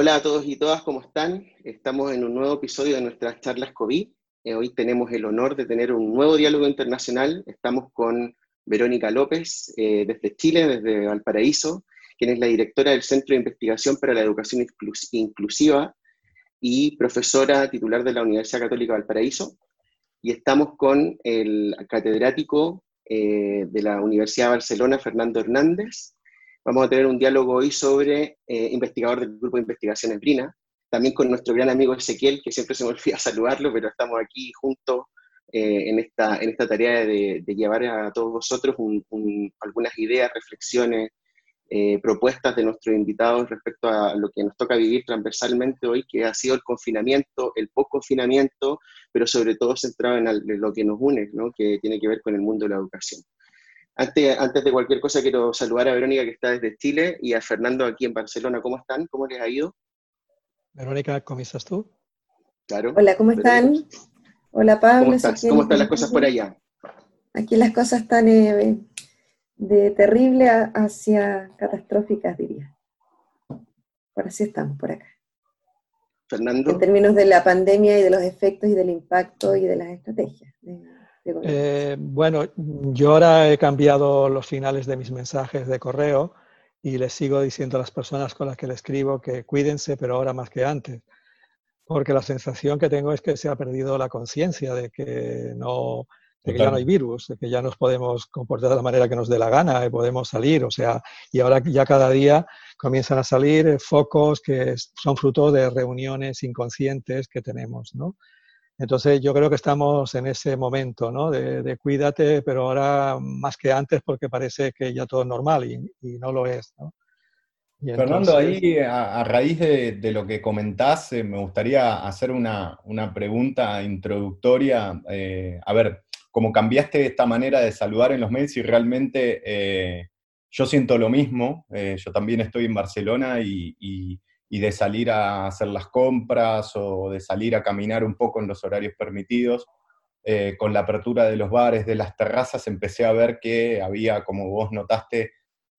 Hola a todos y todas, ¿cómo están? Estamos en un nuevo episodio de nuestras charlas COVID. Eh, hoy tenemos el honor de tener un nuevo diálogo internacional. Estamos con Verónica López eh, desde Chile, desde Valparaíso, quien es la directora del Centro de Investigación para la Educación Inclusiva y profesora titular de la Universidad Católica Valparaíso. Y estamos con el catedrático eh, de la Universidad de Barcelona, Fernando Hernández, Vamos a tener un diálogo hoy sobre eh, investigador del grupo de investigaciones Brina, también con nuestro gran amigo Ezequiel, que siempre se me olvida saludarlo, pero estamos aquí juntos eh, en, esta, en esta tarea de, llevar a todos vosotros algunas ideas, reflexiones, eh, propuestas de nuestros invitados respecto a lo que nos toca vivir transversalmente hoy, que ha sido el confinamiento, el post-confinamiento, pero sobre todo centrado en, en, lo que nos une, ¿no? que tiene que ver con el mundo de la educación. Antes, de cualquier cosa, quiero saludar a Verónica, que está desde Chile, y a Fernando aquí en Barcelona. ¿Cómo están? ¿Cómo les ha ido? Verónica, ¿cómo estás tú? Claro. Hola, ¿cómo están? Hola, Pablo. ¿Cómo, ¿Cómo están las cosas por allá? Aquí las cosas están eh, de terrible hacia catastróficas, diría. Por así estamos, por acá. Fernando. En términos de la pandemia y de los efectos y del impacto y de las estrategias. Eh, bueno, yo ahora he cambiado los finales de mis mensajes de correo y les sigo diciendo a las personas con las que le escribo que cuídense, pero ahora más que antes. Porque la sensación que tengo es que se ha perdido la conciencia de que no, de que ya no hay virus, de que ya nos podemos comportar de la manera que nos dé la gana y podemos salir, o sea, y ahora ya cada día comienzan a salir focos que son fruto de reuniones inconscientes que tenemos, ¿no? Entonces yo creo que estamos en ese momento, ¿no? De, cuídate, pero ahora más que antes porque parece que ya todo es normal y, no lo es, ¿no? Fernando, ahí a, raíz de, lo que comentás, eh, me gustaría hacer una, pregunta introductoria. Eh, a ver, ¿cómo cambiaste esta manera de saludar en los medios y realmente eh, yo siento lo mismo. yo también estoy en Barcelona y y de salir a hacer las compras o de salir a caminar un poco en los horarios permitidos. Eh, con la apertura de los bares, de las terrazas, empecé a ver que había, como vos notaste,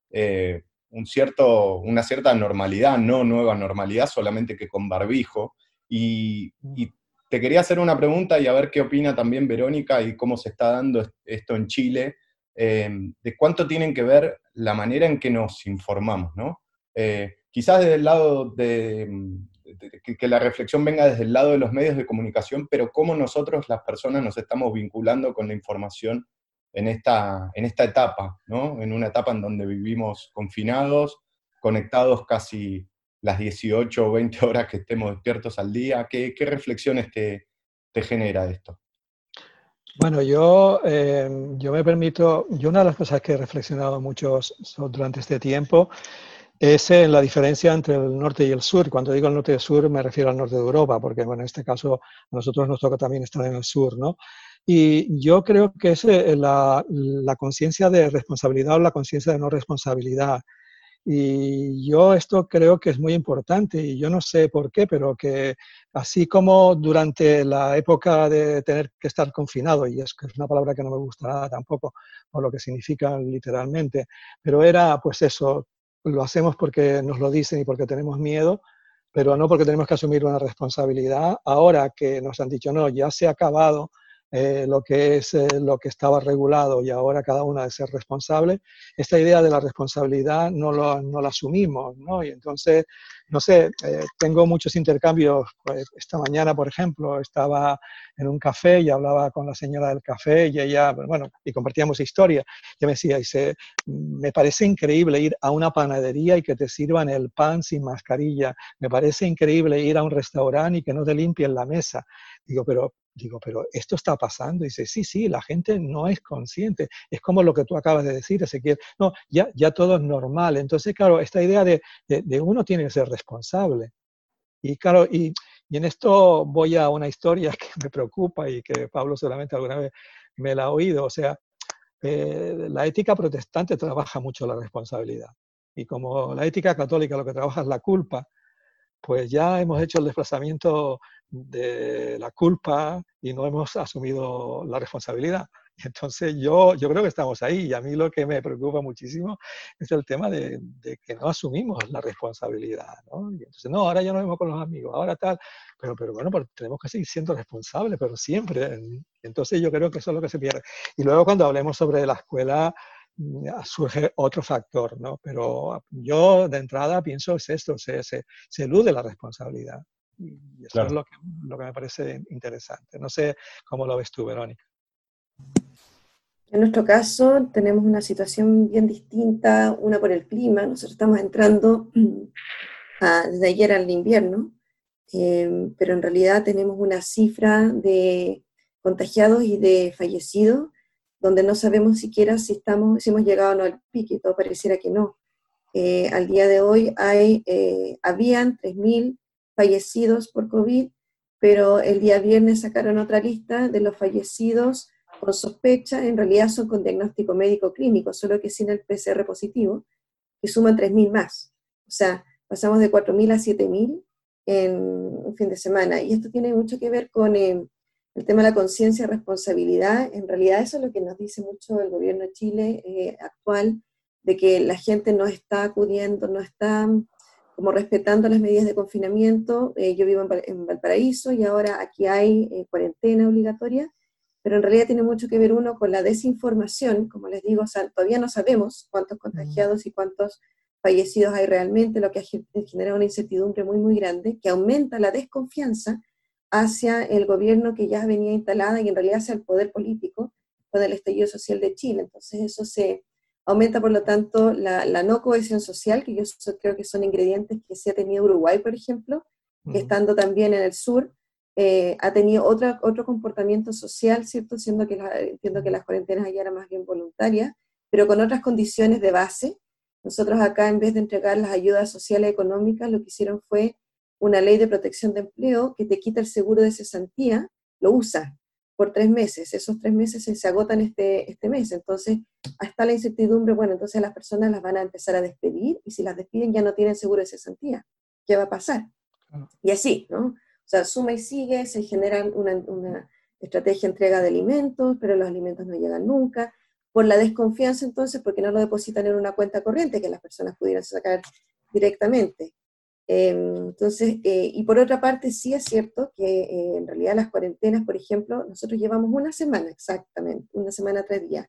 eh, un cierto, una cierta normalidad, no nueva normalidad, solamente que con barbijo. Y, te quería hacer una pregunta y a ver qué opina también Verónica y cómo se está dando esto en Chile, eh, de cuánto tienen que ver la manera en que nos informamos, ¿no? Quizás desde el lado de, que, la reflexión venga desde el lado de los medios de comunicación, pero cómo nosotros las personas nos estamos vinculando con la información en esta, en esta etapa, ¿no? En una etapa en donde vivimos confinados, conectados casi las 18 o 20 horas que estemos despiertos al día. ¿Qué, qué reflexiones te, te, genera esto? Bueno, yo, eh, yo me permito, yo una de las cosas que he reflexionado mucho durante este tiempo es en la diferencia entre el norte y el sur. Cuando digo el norte y el sur me refiero al norte de Europa, porque bueno, en este caso a nosotros nos toca también estar en el sur, ¿no? Y yo creo que es la, la conciencia de responsabilidad o la conciencia de no responsabilidad. Y yo esto creo que es muy importante y yo no sé por qué, pero que así como durante la época de tener que estar confinado, y es que es una palabra que no me gusta nada tampoco, por lo que significa literalmente, pero era pues eso, lo hacemos porque nos lo dicen y porque tenemos miedo, pero no porque tenemos que asumir una responsabilidad. Ahora que nos han dicho, no, ya se ha acabado eh, lo que es eh, lo que estaba regulado y ahora cada uno debe ser responsable, esta idea de la responsabilidad no, lo, no la asumimos, ¿no? Y entonces, no sé, eh, tengo muchos intercambios. Pues, esta mañana, por ejemplo, estaba en un café y hablaba con la señora del café y ella, bueno, y compartíamos historia. Y me decía, dice, me parece increíble ir a una panadería y que te sirvan el pan sin mascarilla. Me parece increíble ir a un restaurante y que no te limpien la mesa. Digo, pero Digo, pero esto está pasando. Y dice, sí, sí, la gente no es consciente. Es como lo que tú acabas de decir, Ezequiel. No, ya, ya todo es normal. Entonces, claro, esta idea de, de, uno tiene que ser responsable. Y claro, y, y, en esto voy a una historia que me preocupa y que Pablo solamente alguna vez me la ha oído. O sea, eh, la ética protestante trabaja mucho la responsabilidad. Y como la ética católica lo que trabaja es la culpa, pues ya hemos hecho el desplazamiento de la culpa y no hemos asumido la responsabilidad. Entonces yo, yo creo que estamos ahí y a mí lo que me preocupa muchísimo es el tema de, que no asumimos la responsabilidad. ¿no? Y entonces, no, ahora ya nos vemos con los amigos, ahora tal, pero, pero bueno, tenemos que seguir siendo responsables, pero siempre. Entonces yo creo que eso es lo que se pierde. Y luego cuando hablemos sobre la escuela mm, surge otro factor, ¿no? Pero yo de entrada pienso es esto, se, se, se elude la responsabilidad. Y eso es lo que, lo que me parece interesante. No sé cómo lo ves tú, Verónica. En nuestro caso tenemos una situación bien distinta, una por el clima, nosotros estamos entrando desde ayer al invierno, eh, pero en realidad tenemos una cifra de contagiados y de fallecidos donde no sabemos siquiera si, estamos, si hemos llegado o no al pique, todo pareciera que no. Eh, al día de hoy hay, eh, habían 3.000 fallecidos por COVID, pero el día viernes sacaron otra lista de los fallecidos con sospecha, en realidad son con diagnóstico médico clínico, solo que sin el PCR positivo, que suman 3.000 más. O sea, pasamos de 4.000 a 7.000 en un fin de semana. Y esto tiene mucho que ver con eh, el tema de la conciencia y responsabilidad. En realidad eso es lo que nos dice mucho el gobierno de Chile eh, actual, de que la gente no está acudiendo, no está como respetando las medidas de confinamiento. Eh, yo vivo en, Valparaíso y ahora aquí hay cuarentena obligatoria pero en realidad tiene mucho que ver uno con la desinformación, como les digo, todavía no sabemos cuántos contagiados y cuántos fallecidos hay realmente, lo que ha generado una incertidumbre muy, muy grande, que aumenta la desconfianza hacia el gobierno que ya venía instalada y en realidad hacia el poder político con el estallido social de Chile. Entonces eso se aumenta, por lo tanto, la, no cohesión social, que yo creo que son ingredientes que se ha tenido Uruguay, por ejemplo, estando también en el sur, eh, ha tenido otra, otro comportamiento social, ¿cierto? Siendo que entiendo que las cuarentenas allá eran más bien voluntarias, pero con otras condiciones de base. Nosotros acá, en vez de entregar las ayudas sociales y económicas, lo que hicieron fue una ley de protección de empleo que te quita el seguro de cesantía, lo usa por tres meses. Esos tres meses se, agotan este, este mes. Entonces, hasta la incertidumbre, bueno, entonces las personas las van a empezar a despedir y si las despiden ya no tienen seguro de cesantía. ¿Qué va a pasar? Y así, ¿no? O sea, suma y sigue, se genera una, estrategia de entrega de alimentos, pero los alimentos no llegan nunca. Por la desconfianza entonces, porque no lo depositan en una cuenta corriente que las personas pudieran sacar directamente. Em, entonces, eh, y por otra parte, sí es cierto que eh, en realidad las cuarentenas, por ejemplo, nosotros llevamos una semana exactamente, una semana, tres días,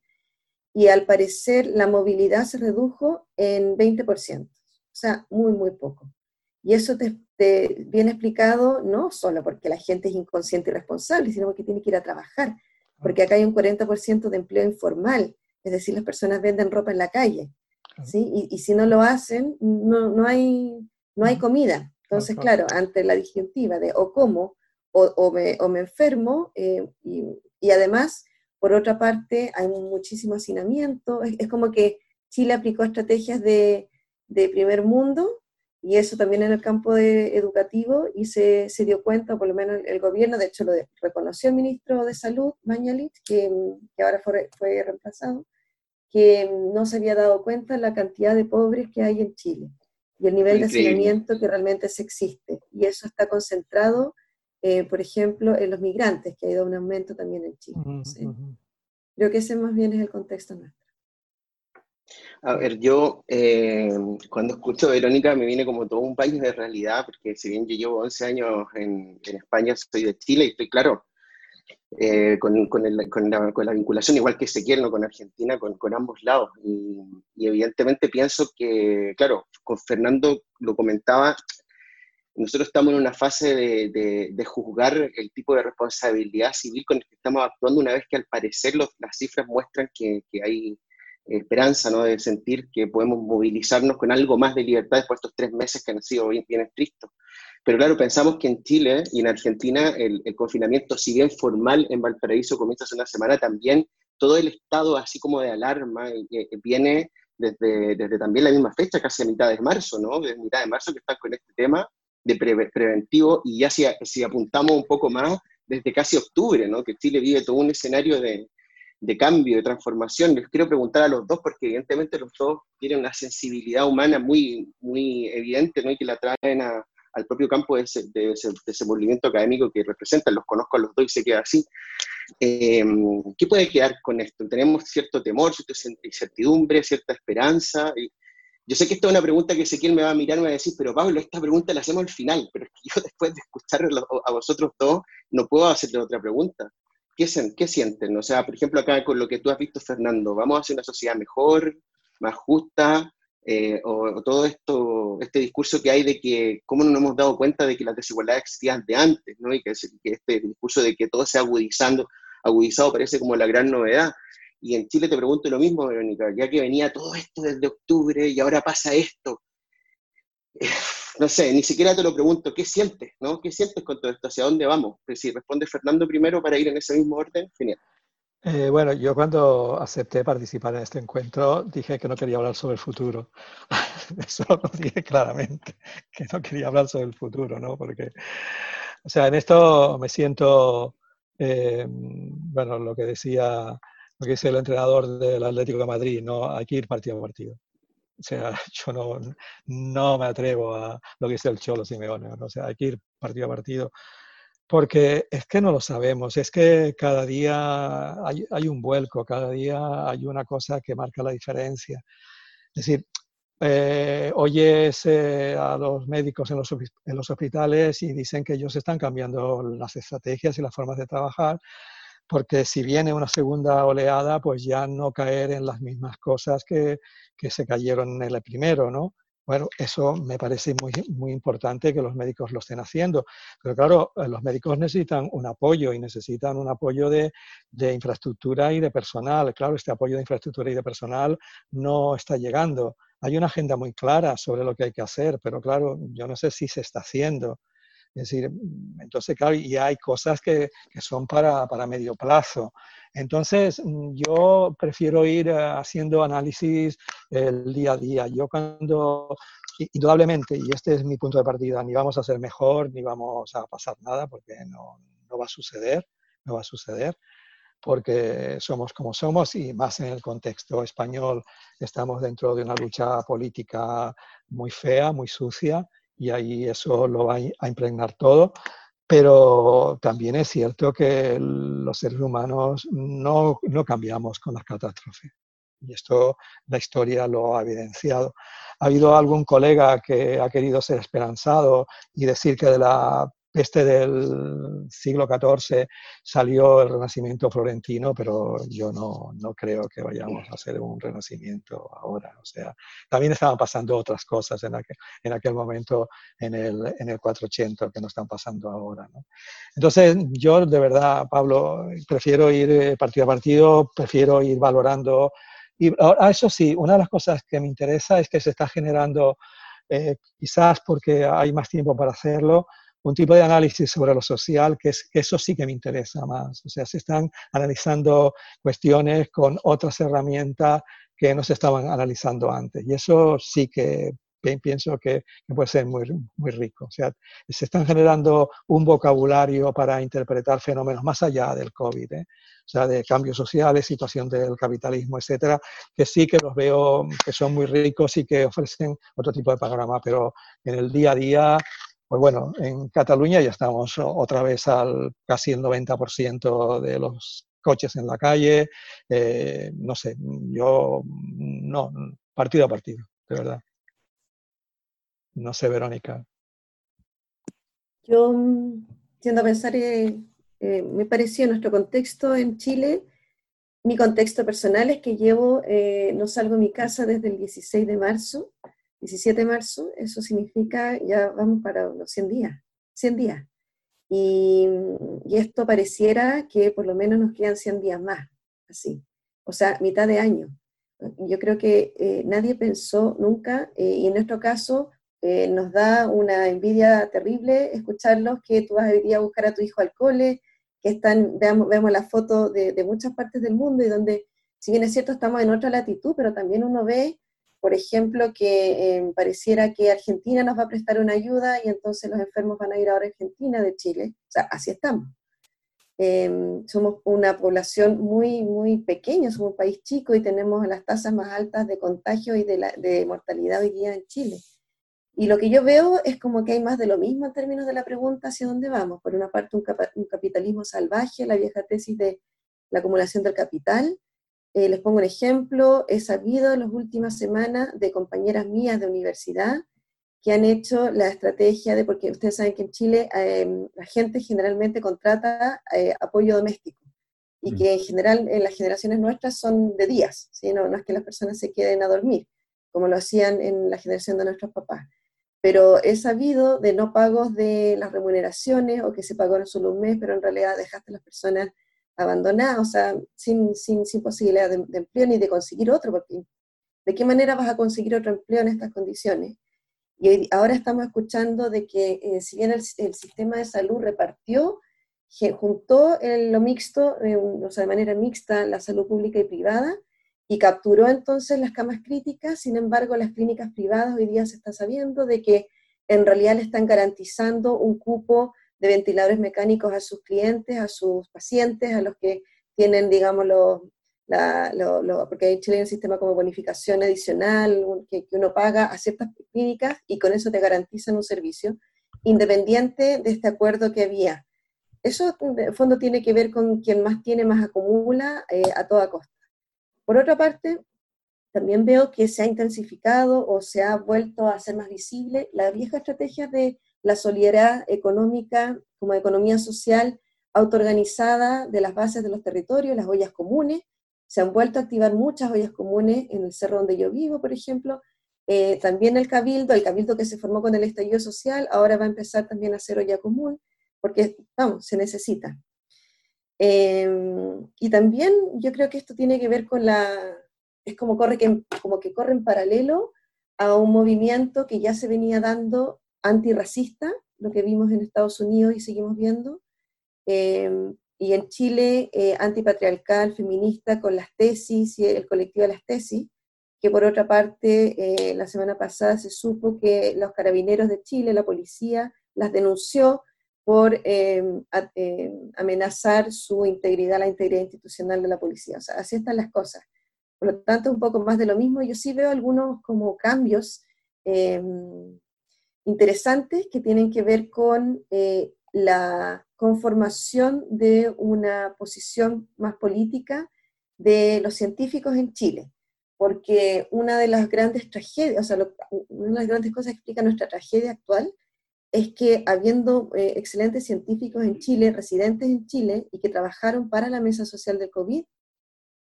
y al parecer la movilidad se redujo en 20%, o sea, muy, muy poco. Y eso te, viene explicado no solo porque la gente es inconsciente y responsable, sino porque tiene que ir a trabajar, porque acá hay un 40% de empleo informal, es decir, las personas venden ropa en la calle, ¿sí? y, si no lo hacen, no, no, hay, no hay comida. Entonces, claro, ante la disyuntiva de o como o, o, me, o me, enfermo, eh, y, y, además, por otra parte, hay muchísimo hacinamiento, es, es como que Chile aplicó estrategias de, de primer mundo, y eso también en el campo de educativo y se, se, dio cuenta, por lo menos el, gobierno, de hecho lo reconoció el ministro de Salud, Mañalit, que, que ahora fue, fue, reemplazado, que no se había dado cuenta de la cantidad de pobres que hay en Chile y el nivel de hacinamiento que realmente se existe. Y eso está concentrado, eh, por ejemplo, en los migrantes, que ha ido un aumento también en Chile. Creo que ese más bien es el contexto nuestro. A ver, yo eh, cuando escucho a Verónica me viene como todo un país de realidad, porque si bien yo llevo 11 años en, España, soy de Chile y estoy claro eh, con, con, el, con, la, con, la, vinculación, igual que Ezequiel, ¿no? con Argentina, con, ambos lados. Y, evidentemente pienso que, claro, con Fernando lo comentaba, nosotros estamos en una fase de, de, juzgar el tipo de responsabilidad civil con el que estamos actuando una vez que al parecer los, las cifras muestran que, que hay esperanza, ¿no? de sentir que podemos movilizarnos con algo más de libertad después de estos tres meses que han sido bien, bien estrictos. Pero claro, pensamos que en Chile y en Argentina el, confinamiento, si bien formal en Valparaíso comienza hace una semana, también todo el estado así como de alarma eh, eh, viene desde, desde también la misma fecha, casi a mitad de marzo, ¿no? Desde mitad de marzo que están con este tema de preventivo y ya si, si apuntamos un poco más, desde casi octubre, ¿no? Que Chile vive todo un escenario de, de cambio, de transformación. Les quiero preguntar a los dos, porque evidentemente los dos tienen una sensibilidad humana muy, muy evidente, ¿no? Y que la traen a, al propio campo de ese, de, ese, académico que representan, los conozco a los dos y se queda así. Em, ¿Qué puede quedar con esto? Tenemos cierto temor, cierta incertidumbre, cierta esperanza. Y yo sé que esta es una pregunta que Ezequiel me va a mirar y me va a decir, pero Pablo, esta pregunta la hacemos al final, pero es que yo después de escuchar a vosotros dos no puedo hacerle otra pregunta. ¿Qué, ¿Qué sienten? O sea, por ejemplo, acá con lo que tú has visto, Fernando, ¿vamos a hacer una sociedad mejor, más justa? Eh, o, todo esto, este discurso que hay de que, ¿cómo no nos hemos dado cuenta de que las desigualdades existían de antes? ¿no? Y que, que este discurso de que todo se agudizando, agudizado parece como la gran novedad. Y en Chile te pregunto lo mismo, Verónica, ya que venía todo esto desde octubre y ahora pasa esto. No sé, ni siquiera te lo pregunto, ¿qué sientes? ¿no? ¿Qué sientes con todo esto? ¿Hacia dónde vamos? Pues si responde Fernando primero para ir en ese mismo orden, genial. Eh, bueno, yo cuando acepté participar en este encuentro dije que no quería hablar sobre el futuro. Eso lo dije claramente, que no quería hablar sobre el futuro, ¿no? Porque, o sea, en esto me siento, eh, bueno, lo que decía, lo que dice el entrenador del Atlético de Madrid, ¿no? Hay que ir partido a partido. O sea, yo no, no me atrevo a lo que dice el Cholo Simeone, ¿no? o sea, hay que ir partido a partido porque es que no lo sabemos, es que cada día hay, un vuelco, cada día hay una cosa que marca la diferencia. Es decir, eh, oyes eh, a los médicos en los, en los, hospitales y dicen que ellos están cambiando las estrategias y las formas de trabajar, porque si viene una segunda oleada, pues ya no caer en las mismas cosas que, que se cayeron en el primero, ¿no? Bueno, eso me parece muy, muy importante que los médicos lo estén haciendo. Pero claro, eh, los médicos necesitan un apoyo y necesitan un apoyo de, de, infraestructura y de personal. Claro, este apoyo de infraestructura y de personal no está llegando. Hay una agenda muy clara sobre lo que hay que hacer, pero claro, yo no sé si se está haciendo. Es decir, mm, entonces, claro, y hay cosas que, que son para, para medio plazo. Entonces, mm, yo prefiero ir eh, haciendo análisis el día a día. Yo cuando, indudablemente, y este es mi punto de partida, ni vamos a ser mejor, ni vamos a pasar nada, porque no, no va a suceder, no va a suceder porque somos como somos y más en el contexto español estamos dentro de una lucha política muy fea, muy sucia y ahí eso lo va a impregnar todo. Pero también es cierto que los seres humanos no, no cambiamos con las catástrofes. Y esto la historia lo ha evidenciado. Ha habido algún colega que ha querido ser esperanzado y decir que de la este del siglo XIV salió el Renacimiento florentino, pero yo no, no, creo que vayamos a hacer un Renacimiento ahora. O sea, también estaban pasando otras cosas en aquel, en aquel momento, en el, en el 480, que no están pasando ahora. ¿no? Entonces, yo de verdad, Pablo, prefiero ir eh, partido a partido, prefiero ir valorando. Y ahora, eso sí, una de las cosas que me interesa es que se está generando, eh, quizás porque hay más tiempo para hacerlo, un tipo de análisis sobre lo social, que, es, eso sí que me interesa más. O sea, se están analizando cuestiones con otras herramientas que no se estaban analizando antes. Y eso sí que pienso que, puede ser muy, muy rico. O sea, se están generando un vocabulario para interpretar fenómenos más allá del COVID, ¿eh? o sea, de cambios sociales, situación del capitalismo, etcétera, que sí que los veo que son muy ricos y que ofrecen otro tipo de panorama, pero en el día a día pues bueno, en Cataluña ya estamos otra vez al casi el 90% de los coches en la calle. Eh, no sé, yo no, partido a partido, de verdad. No sé, Verónica. Yo tiendo a pensar, eh, eh, me pareció nuestro contexto en Chile, mi contexto personal es que llevo, no salgo de mi casa desde el 16 de marzo, 17 de marzo, eso significa ya vamos para los 100 días, 100 días. Y, esto pareciera que por lo menos nos quedan 100 días más, así, o sea, mitad de año. Yo creo que eh, nadie pensó nunca, eh, y en nuestro caso eh, nos da una envidia terrible escucharlos que tú vas a ir a buscar a tu hijo al cole, que están, veamos, vemos la foto de, de muchas partes del mundo y donde, si bien es cierto, estamos en otra latitud, pero también uno ve por ejemplo, que em, pareciera que Argentina nos va a prestar una ayuda y entonces los enfermos van a ir ahora a Argentina de Chile. O sea, así estamos. Em, somos una población muy, muy pequeña, somos un país chico y tenemos las tasas más altas de contagio y de, mortalidad hoy día en Chile. Y lo que yo veo es como que hay más de lo mismo en términos de la pregunta hacia dónde vamos. Por una parte, un, capitalismo salvaje, la vieja tesis de la acumulación del capital. Eh, les pongo un ejemplo, he sabido en las últimas semanas de compañeras mías de universidad que han hecho la estrategia de, porque ustedes saben que en Chile em, la gente generalmente contrata eh, apoyo doméstico y mm. que en general en las generaciones nuestras son de días, ¿sí? no, no es que las personas se queden a dormir, como lo hacían en la generación de nuestros papás pero he sabido de no pagos de las remuneraciones o que se pagaron solo un mes, pero en realidad dejaste a las personas abandonadas, o sea, sin, sin, sin posibilidad de, empleo ni de conseguir otro, porque ¿de qué manera vas a conseguir otro empleo en estas condiciones? Y ahora estamos escuchando de que eh, si bien el, sistema de salud repartió, juntó lo mixto, eh, o sea, de manera mixta, la salud pública y privada, y capturó entonces las camas críticas, sin embargo las clínicas privadas hoy día se está sabiendo de que en realidad le están garantizando un cupo de ventiladores mecánicos a sus clientes, a sus pacientes, a los que tienen, digamos, la, porque en Chile hay un sistema como bonificación adicional que, que, uno paga a ciertas clínicas y con eso te garantizan un servicio, independiente de este acuerdo que había. Eso, en fondo, tiene que ver con quien más tiene, más acumula eh, a toda costa. Por otra parte, también veo que se ha intensificado o se ha vuelto a ser más visible la vieja estrategia de la solidaridad económica como economía social autoorganizada de las bases de los territorios, las ollas comunes. Se han vuelto a activar muchas ollas comunes en el cerro donde yo vivo, por ejemplo. Eh, también el cabildo, el cabildo que se formó con el estallido social, ahora va a empezar también a ser olla común, porque, vamos, se necesita. Em, y también yo creo que esto tiene que ver con la, es como, corre como que corre en paralelo a un movimiento que ya se venía dando antirracista, lo que vimos en Estados Unidos y seguimos viendo, em, y en Chile eh, antipatriarcal, feminista, con las tesis y el colectivo de las tesis, que por otra parte eh, la semana pasada se supo que los carabineros de Chile, la policía, las denunció por em, em, amenazar su integridad, la integridad institucional de la policía. Así están las cosas. Por lo tanto, un poco más de lo mismo. Yo sí veo algunos como cambios interesantes que tienen que ver con eh, la conformación de una posición más política de los científicos en Chile. Porque una de las grandes tragedias, o sea, una de las grandes cosas que explica nuestra tragedia actual es que habiendo eh, excelentes científicos en Chile, residentes en Chile, y que trabajaron para la mesa social del COVID,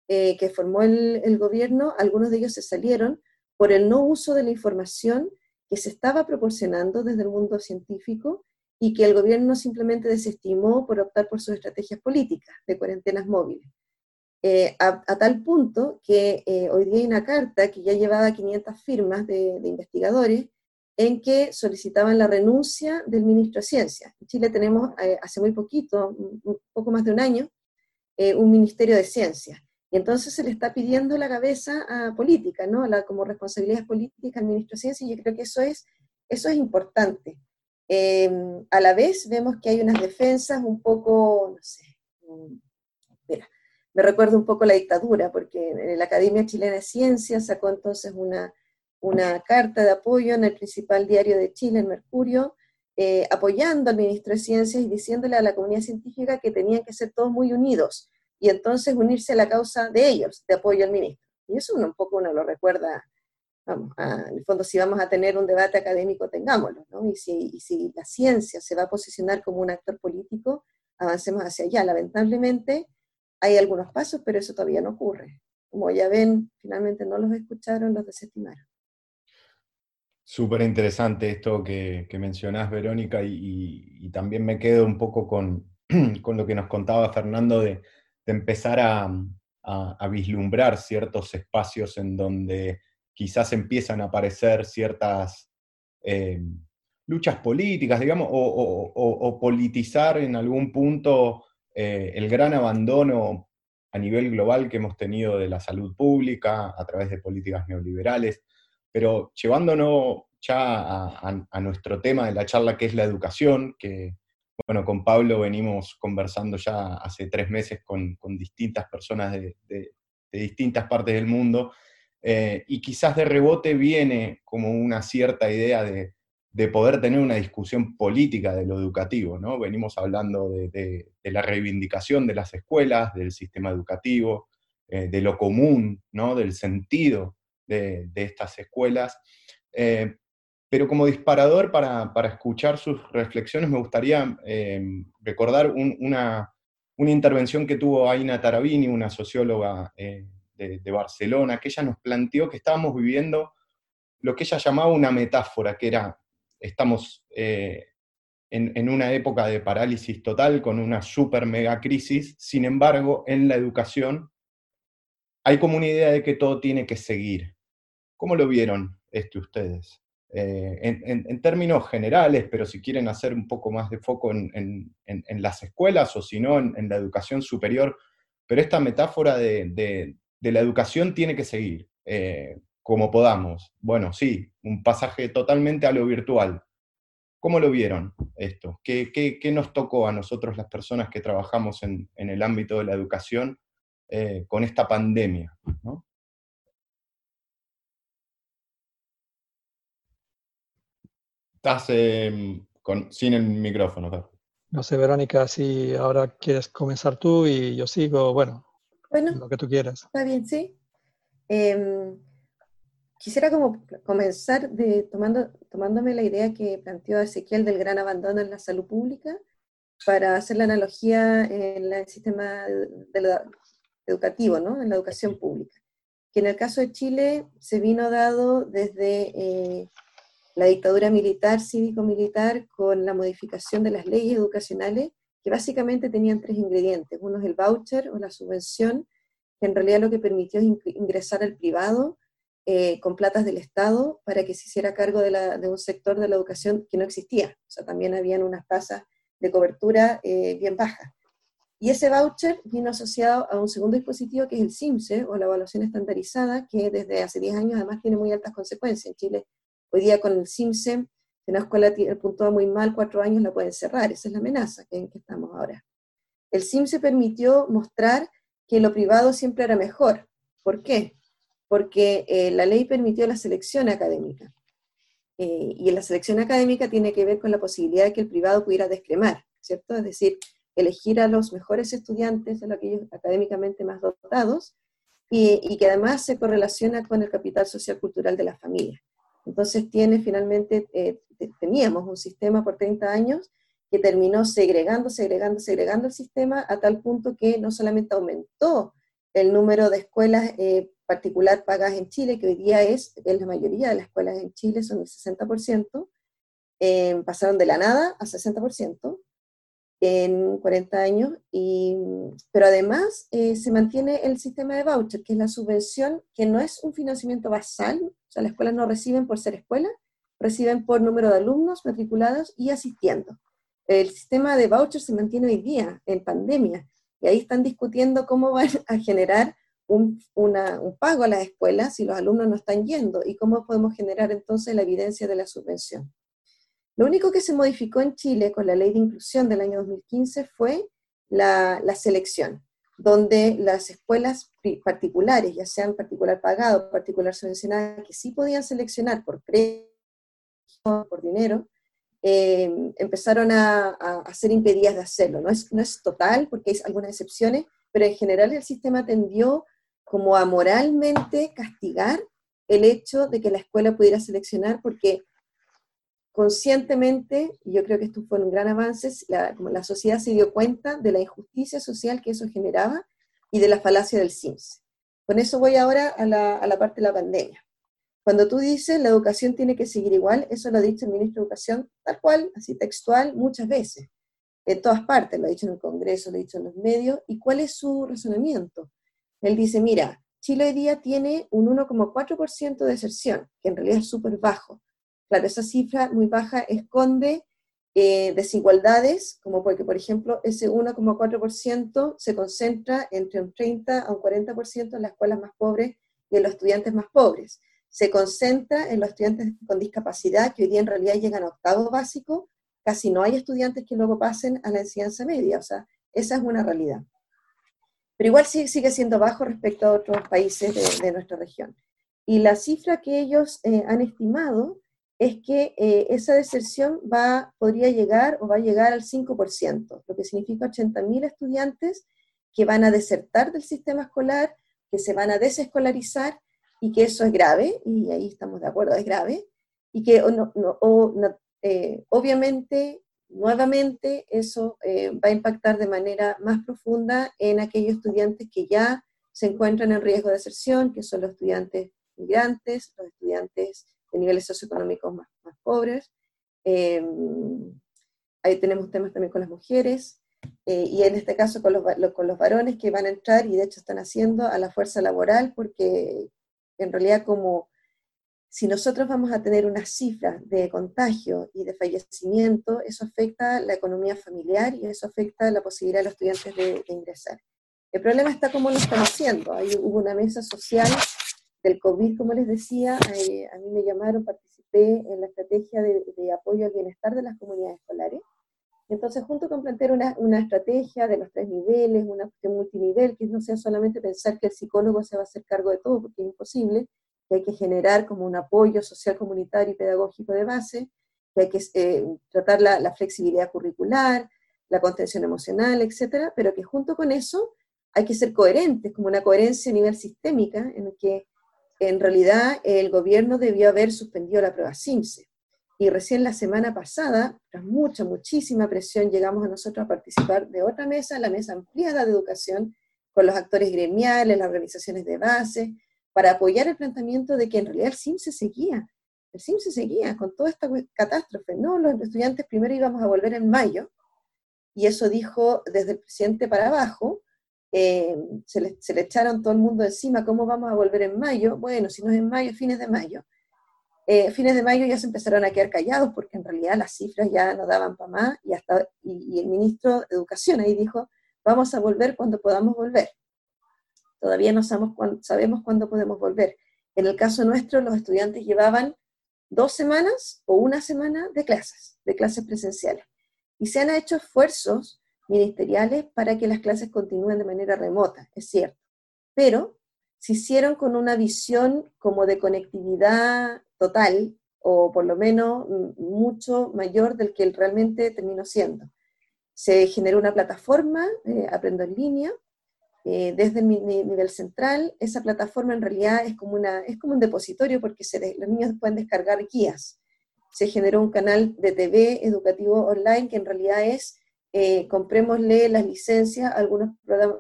eh, que formó el, el, gobierno, algunos de ellos se salieron por el no uso de la información que se estaba proporcionando desde el mundo científico y que el gobierno simplemente desestimó por optar por sus estrategias políticas de cuarentenas móviles. Eh, a, tal punto que hoy día hay una carta que ya llevaba 500 firmas de, de investigadores en que solicitaban la renuncia del ministro de Ciencia. En Chile tenemos eh, hace muy poquito, un poco más de un año, eh, un ministerio de Ciencia. Y entonces se le está pidiendo la cabeza a política, ¿no? La, como responsabilidad política al ministro de Ciencia, y yo creo que eso es, eso es importante. Em, a la vez vemos que hay unas defensas un poco, no sé, mira, me recuerdo un poco la dictadura, porque en la Academia Chilena de Ciencias sacó entonces una, una carta de apoyo en el principal diario de Chile, el Mercurio, eh, apoyando al ministro de Ciencias y diciéndole a la comunidad científica que tenían que ser todos muy unidos y entonces unirse a la causa de ellos, de apoyo al ministro. Y eso un poco uno lo recuerda, vamos, en el fondo si vamos a tener un debate académico, tengámoslo, ¿no? Y si, y si la ciencia se va a posicionar como un actor político, avancemos hacia allá. Lamentablemente hay algunos pasos, pero eso todavía no ocurre. Como ya ven, finalmente no los escucharon, los desestimaron. Súper interesante esto que, mencionás, Verónica, y, también me quedo un poco con, lo que nos contaba Fernando de, empezar a, vislumbrar ciertos espacios en donde quizás empiezan a aparecer ciertas eh, luchas políticas, digamos, o, politizar en algún punto eh, el gran abandono a nivel global que hemos tenido de la salud pública a través de políticas neoliberales pero llevándonos ya a, nuestro tema de la charla, que es la educación, que bueno, con Pablo venimos conversando ya hace tres meses con, distintas personas de, distintas partes del mundo, eh, y quizás de rebote viene como una cierta idea de, de poder tener una discusión política de lo educativo, ¿no? Venimos hablando de, la reivindicación de las escuelas, del sistema educativo, eh, de lo común, ¿no? Del sentido de, estas escuelas. Eh, pero como disparador para, escuchar sus reflexiones, me gustaría eh, recordar una, intervención que tuvo Aina Tarabini, una socióloga de, de Barcelona, que ella nos planteó que estábamos viviendo lo que ella llamaba una metáfora, que era estamos eh, en, una época de parálisis total, con una super mega crisis, sin embargo, en la educación hay como una idea de que todo tiene que seguir. ¿Cómo lo vieron este ustedes? Eh, en, términos generales, pero si quieren hacer un poco más de foco en, las escuelas o si no, en, la educación superior, pero esta metáfora de, la educación tiene que seguir. Eh, como podamos. Bueno, sí, un pasaje totalmente a lo virtual. ¿Cómo lo vieron esto? ¿Qué, qué, nos tocó a nosotros las personas que trabajamos en, el ámbito de la educación eh, con esta pandemia? Estás em, sin el micrófono. No sé, Verónica, si ahora quieres comenzar tú y yo sigo, bueno, bueno lo que tú quieras. Está bien, sí. Em, Quisiera como comenzar de, tomando, tomándome la idea que planteó Ezequiel del gran abandono en la salud pública para hacer la analogía en el sistema educativo, ¿no? en la educación pública, que en el caso de Chile se vino dado desde eh, la dictadura militar, cívico-militar, con la modificación de las leyes educacionales, que básicamente tenían tres ingredientes. Uno es el voucher o la subvención, que en realidad lo que permitió es ingresar al privado eh, con platas del Estado para que se hiciera cargo de, un sector de la educación que no existía. O sea, también habían unas tasas de cobertura eh, bien bajas. Y ese voucher vino asociado a un segundo dispositivo que es el CIMSE, o la evaluación estandarizada, que desde hace 10 años además tiene muy altas consecuencias. En Chile, hoy día con el CIMSE, si una escuela tiene puntúa muy mal, cuatro años la pueden cerrar. Esa es la amenaza en que estamos ahora. El CIMSE permitió mostrar que lo privado siempre era mejor. ¿Por qué? porque eh, la ley permitió la selección académica. Eh, y la selección académica tiene que ver con la posibilidad de que el privado pudiera descremar, ¿cierto? Es decir, elegir a los mejores estudiantes, a aquellos académicamente más dotados, y, que además se correlaciona con el capital social cultural de la familia. Entonces tiene finalmente, eh, teníamos un sistema por 30 años que terminó segregando, segregando, segregando el sistema a tal punto que no solamente aumentó el número de escuelas particular pagas en Chile, que hoy día es, en la mayoría de las escuelas en Chile son el 60%, eh, pasaron de la nada a 60% en 40 años, y, pero además eh, se mantiene el sistema de voucher, que es la subvención, que no es un financiamiento basal, o sea, las escuelas no reciben por ser escuela, reciben por número de alumnos matriculados y asistiendo. El sistema de voucher se mantiene hoy día, en pandemia, y ahí están discutiendo cómo van a generar un, pago a las escuelas si los alumnos no están yendo y cómo podemos generar entonces la evidencia de la subvención. Lo único que se modificó en Chile con la ley de inclusión del año 2015 fue la, selección, donde las escuelas particulares, ya sean particular pagado particular subvencionada, que sí podían seleccionar por crédito, por dinero, eh, empezaron a, a, ser impedidas de hacerlo. No es, no es total, porque hay algunas excepciones, pero en general el sistema tendió como a moralmente castigar el hecho de que la escuela pudiera seleccionar, porque conscientemente, y yo creo que esto fue un gran avance, la, como la sociedad se dio cuenta de la injusticia social que eso generaba y de la falacia del SIMS. Con eso voy ahora a la, parte de la pandemia. Cuando tú dices la educación tiene que seguir igual, eso lo ha dicho el ministro de Educación tal cual, así textual, muchas veces. En todas partes, lo ha dicho en el Congreso, lo ha dicho en los medios. ¿Y cuál es su razonamiento? Él dice, mira, Chile hoy día tiene un 1,4% de deserción, que en realidad es súper bajo. Claro, esa cifra muy baja esconde eh, desigualdades, como porque, por ejemplo, ese 1,4% se concentra entre un 30 a un 40% en las escuelas más pobres y en los estudiantes más pobres. Se concentra en los estudiantes con discapacidad, que hoy día en realidad llegan a octavo básico, casi no hay estudiantes que luego pasen a la enseñanza media, o sea, esa es una realidad pero igual sigue siendo bajo respecto a otros países de, nuestra región. Y la cifra que ellos eh, han estimado es que eh, esa deserción va, podría llegar o va a llegar al 5%, lo que significa 80.000 estudiantes que van a desertar del sistema escolar, que se van a desescolarizar y que eso es grave, y ahí estamos de acuerdo, es grave, y que eh, obviamente, nuevamente, eso eh, va a impactar de manera más profunda en aquellos estudiantes que ya se encuentran en riesgo de deserción, que son los estudiantes migrantes, los estudiantes de niveles socioeconómicos más, más pobres. Em, ahí tenemos temas también con las mujeres, eh, y en este caso con los, con los varones que van a entrar y de hecho están haciendo a la fuerza laboral, porque en realidad como si nosotros vamos a tener una cifra de contagio y de fallecimiento, eso afecta la economía familiar y eso afecta la posibilidad de los estudiantes de, ingresar. El problema está cómo lo están haciendo. Ahí hubo una mesa social del COVID, como les decía, eh, a mí me llamaron, participé en la estrategia de, apoyo al bienestar de las comunidades escolares. Entonces, junto con plantear una, estrategia de los tres niveles, una cuestión multinivel, que no sea solamente pensar que el psicólogo se va a hacer cargo de todo, porque es imposible, que hay que generar como un apoyo social, comunitario y pedagógico de base, que hay que eh, tratar la, la, flexibilidad curricular, la contención emocional, etcétera, pero que junto con eso hay que ser coherentes, como una coherencia a nivel sistémica, en que en realidad el gobierno debió haber suspendido la prueba CIMSE. Y recién la semana pasada, tras mucha, muchísima presión, llegamos a nosotros a participar de otra mesa, la mesa ampliada de educación, con los actores gremiales, las organizaciones de base, para apoyar el planteamiento de que en realidad el CIMSE seguía. El CIMSE seguía con toda esta catástrofe. No, los estudiantes primero íbamos a volver en mayo, y eso dijo desde el presidente para abajo, eh, se, le, se, le, echaron todo el mundo encima, ¿cómo vamos a volver en mayo? Bueno, si no es en mayo, fines de mayo. Eh, fines de mayo ya se empezaron a quedar callados porque en realidad las cifras ya no daban para más y, hasta, y, el ministro de Educación ahí dijo, vamos a volver cuando podamos volver. Todavía no sabemos cuándo, sabemos cuándo podemos volver. En el caso nuestro, los estudiantes llevaban dos semanas o una semana de clases, de clases presenciales. Y se han hecho esfuerzos ministeriales para que las clases continúen de manera remota, es cierto. Pero se hicieron con una visión como de conectividad total, o por lo menos mucho mayor del que realmente terminó siendo. Se generó una plataforma, eh, Aprendo en línea, eh, desde el nivel central. Esa plataforma en realidad es como, una, es como un depositorio porque los niños pueden descargar guías. Se generó un canal de TV educativo online que en realidad es eh, comprémosle las licencias a algunos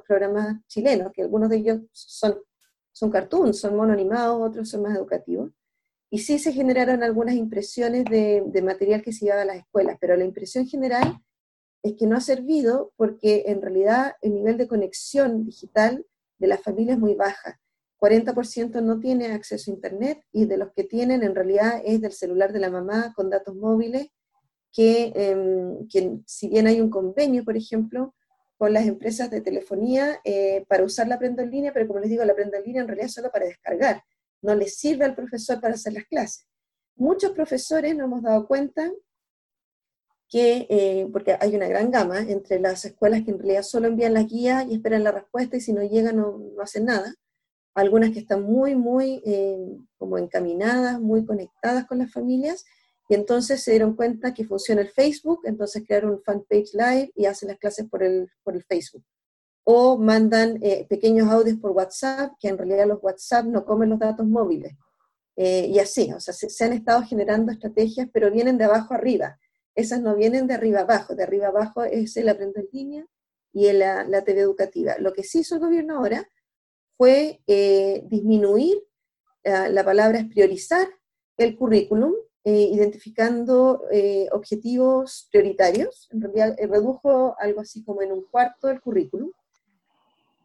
programas chilenos, que algunos de ellos son, son cartoons, son mono animados, otros son más educativos. Y sí se generaron algunas impresiones de, de material que se llevaba a las escuelas, pero la impresión general es que no ha servido porque en realidad el nivel de conexión digital de las familias es muy baja. 40% no tiene acceso a Internet y de los que tienen en realidad es del celular de la mamá con datos móviles Em, que, si bien hay un convenio, por ejemplo, con las empresas de telefonía eh, para usar la prenda en línea, pero como les digo, la prenda en línea en realidad es solo para descargar, no le sirve al profesor para hacer las clases. Muchos profesores nos hemos dado cuenta que, eh, porque hay una gran gama entre las escuelas que en realidad solo envían las guías y esperan la respuesta y si no llegan no, no hacen nada, algunas que están muy, muy eh, como encaminadas, muy conectadas con las familias, y entonces se dieron cuenta que funciona el Facebook, entonces crearon un fanpage live y hacen las clases por el, por el Facebook. O mandan eh, pequeños audios por WhatsApp, que en realidad los WhatsApp no comen los datos móviles. Eh, y así, o sea, se, han estado generando estrategias, pero vienen de abajo arriba. Esas no vienen de arriba abajo, de arriba abajo es el aprendo en línea y la, la TV educativa. Lo que sí hizo el gobierno ahora fue eh, disminuir, la palabra es priorizar el currículum eh, identificando eh, objetivos prioritarios. Eh, redujo algo así como en un cuarto del currículum.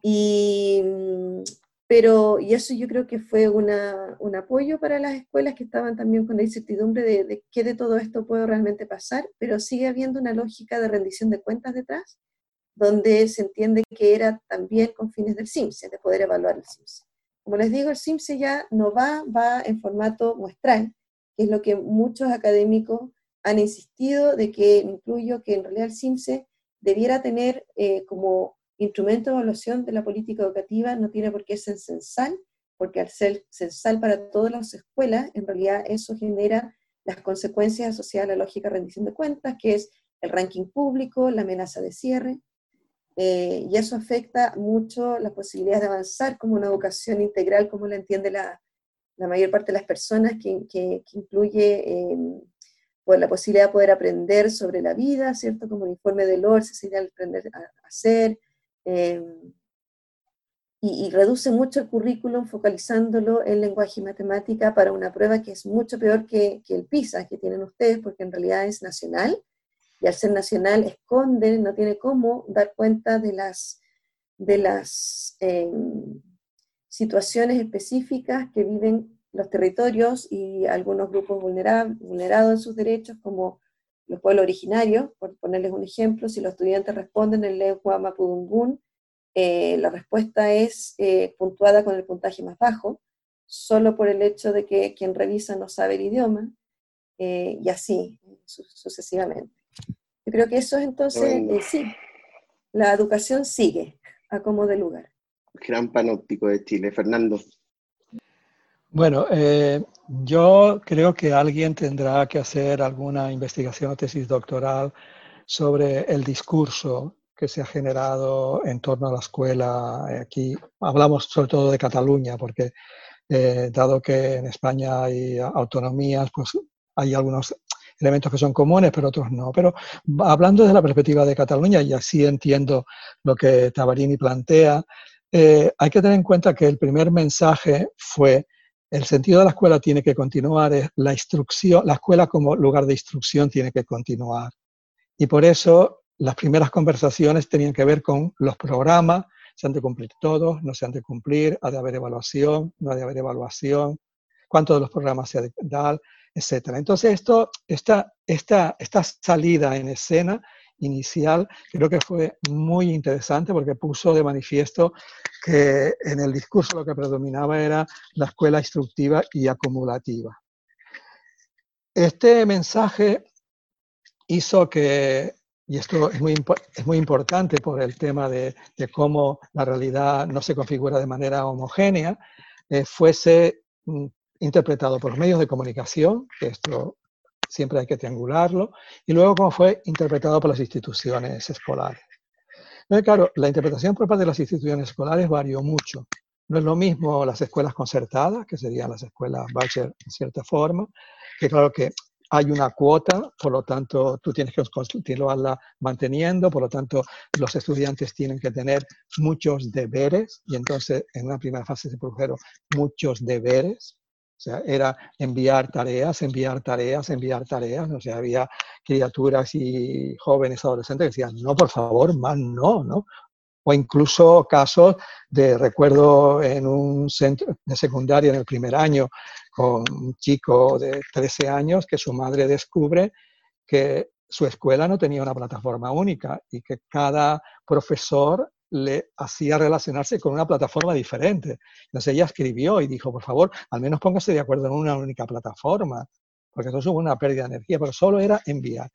Y, mm, pero, y eso yo creo que fue un apoyo para las escuelas que estaban también con la incertidumbre de, de qué de todo esto puede realmente pasar, pero sigue habiendo una lógica de rendición de cuentas detrás, donde se entiende que era también con fines del CIMSE, de poder evaluar el CIMSE. Como les digo, el CIMSE ya no va, va en formato muestral, que es lo que muchos académicos han insistido de que incluyo que en realidad el CIMSE debiera tener eh, como instrumento de evaluación de la política educativa, no tiene por qué ser censal, porque al ser censal para todas las escuelas, en realidad eso genera las consecuencias asociadas a la lógica rendición de cuentas, que es el ranking público, la amenaza de cierre, eh, y eso afecta mucho las posibilidades de avanzar como una educación integral, como la entiende la, la mayor parte de las personas, que, que, incluye em, pues, la posibilidad de poder aprender sobre la vida, ¿cierto? Como el informe de LOR, sería aprender a, hacer, em, y, reduce mucho el currículum focalizándolo en lenguaje y matemática para una prueba que es mucho peor que, que el PISA que tienen ustedes, porque en realidad es nacional, y al ser nacional esconde, no tiene cómo dar cuenta de las, de las em, situaciones específicas que viven los territorios y algunos grupos vulnerados en sus derechos, como los pueblos originarios, por ponerles un ejemplo, si los estudiantes responden en lengua mapudungún, eh, la respuesta es eh, puntuada con el puntaje más bajo, solo por el hecho de que quien revisa no sabe el idioma, eh, y así sucesivamente. Yo creo que eso es entonces, eh, sí, la educación sigue a como de lugar. Gran panóptico de Chile, Fernando. Bueno, eh, yo creo que alguien tendrá que hacer alguna investigación o tesis doctoral sobre el discurso que se ha generado en torno a la escuela. Aquí hablamos sobre todo de Cataluña, porque eh, dado que en España hay autonomías, pues hay algunos elementos que son comunes, pero otros no. Pero hablando desde la perspectiva de Cataluña, y así entiendo lo que Tabarini plantea, eh, hay que tener en cuenta que el primer mensaje fue el sentido de la escuela tiene que continuar, es la instrucción, la escuela como lugar de instrucción tiene que continuar. Y por eso las primeras conversaciones tenían que ver con los programas, se han de cumplir todos, no se han de cumplir, ha de haber evaluación, no ha de haber evaluación, cuántos de los programas se ha de dar, etc. Entonces, esto, esta, esta, esta salida en escena inicial creo que fue muy interesante porque puso de manifiesto que en el discurso lo que predominaba era la escuela instructiva y acumulativa. Este mensaje hizo que, y esto es muy, es muy importante por el tema de, de, cómo la realidad no se configura de manera homogénea, eh, fuese mm, interpretado por medios de comunicación, que esto siempre hay que triangularlo, y luego cómo fue interpretado por las instituciones escolares. Claro, la interpretación por parte de las instituciones escolares varió mucho. No es lo mismo las escuelas concertadas, que serían las escuelas bachelor en cierta forma, que claro que hay una cuota, por lo tanto tú tienes que continuarla manteniendo, por lo tanto los estudiantes tienen que tener muchos deberes y entonces en una primera fase se produjeron muchos deberes o sea, era enviar tareas, enviar tareas, enviar tareas. O sea, había criaturas y jóvenes adolescentes que decían, no, por favor, más no, ¿no? O incluso casos de, recuerdo en un centro de secundaria en el primer año, con un chico de 13 años que su madre descubre que su escuela no tenía una plataforma única y que cada profesor le hacía relacionarse con una plataforma diferente. Entonces ella escribió y dijo, por favor, al menos póngase de acuerdo en una única plataforma, porque eso es una pérdida de energía, pero solo era enviar.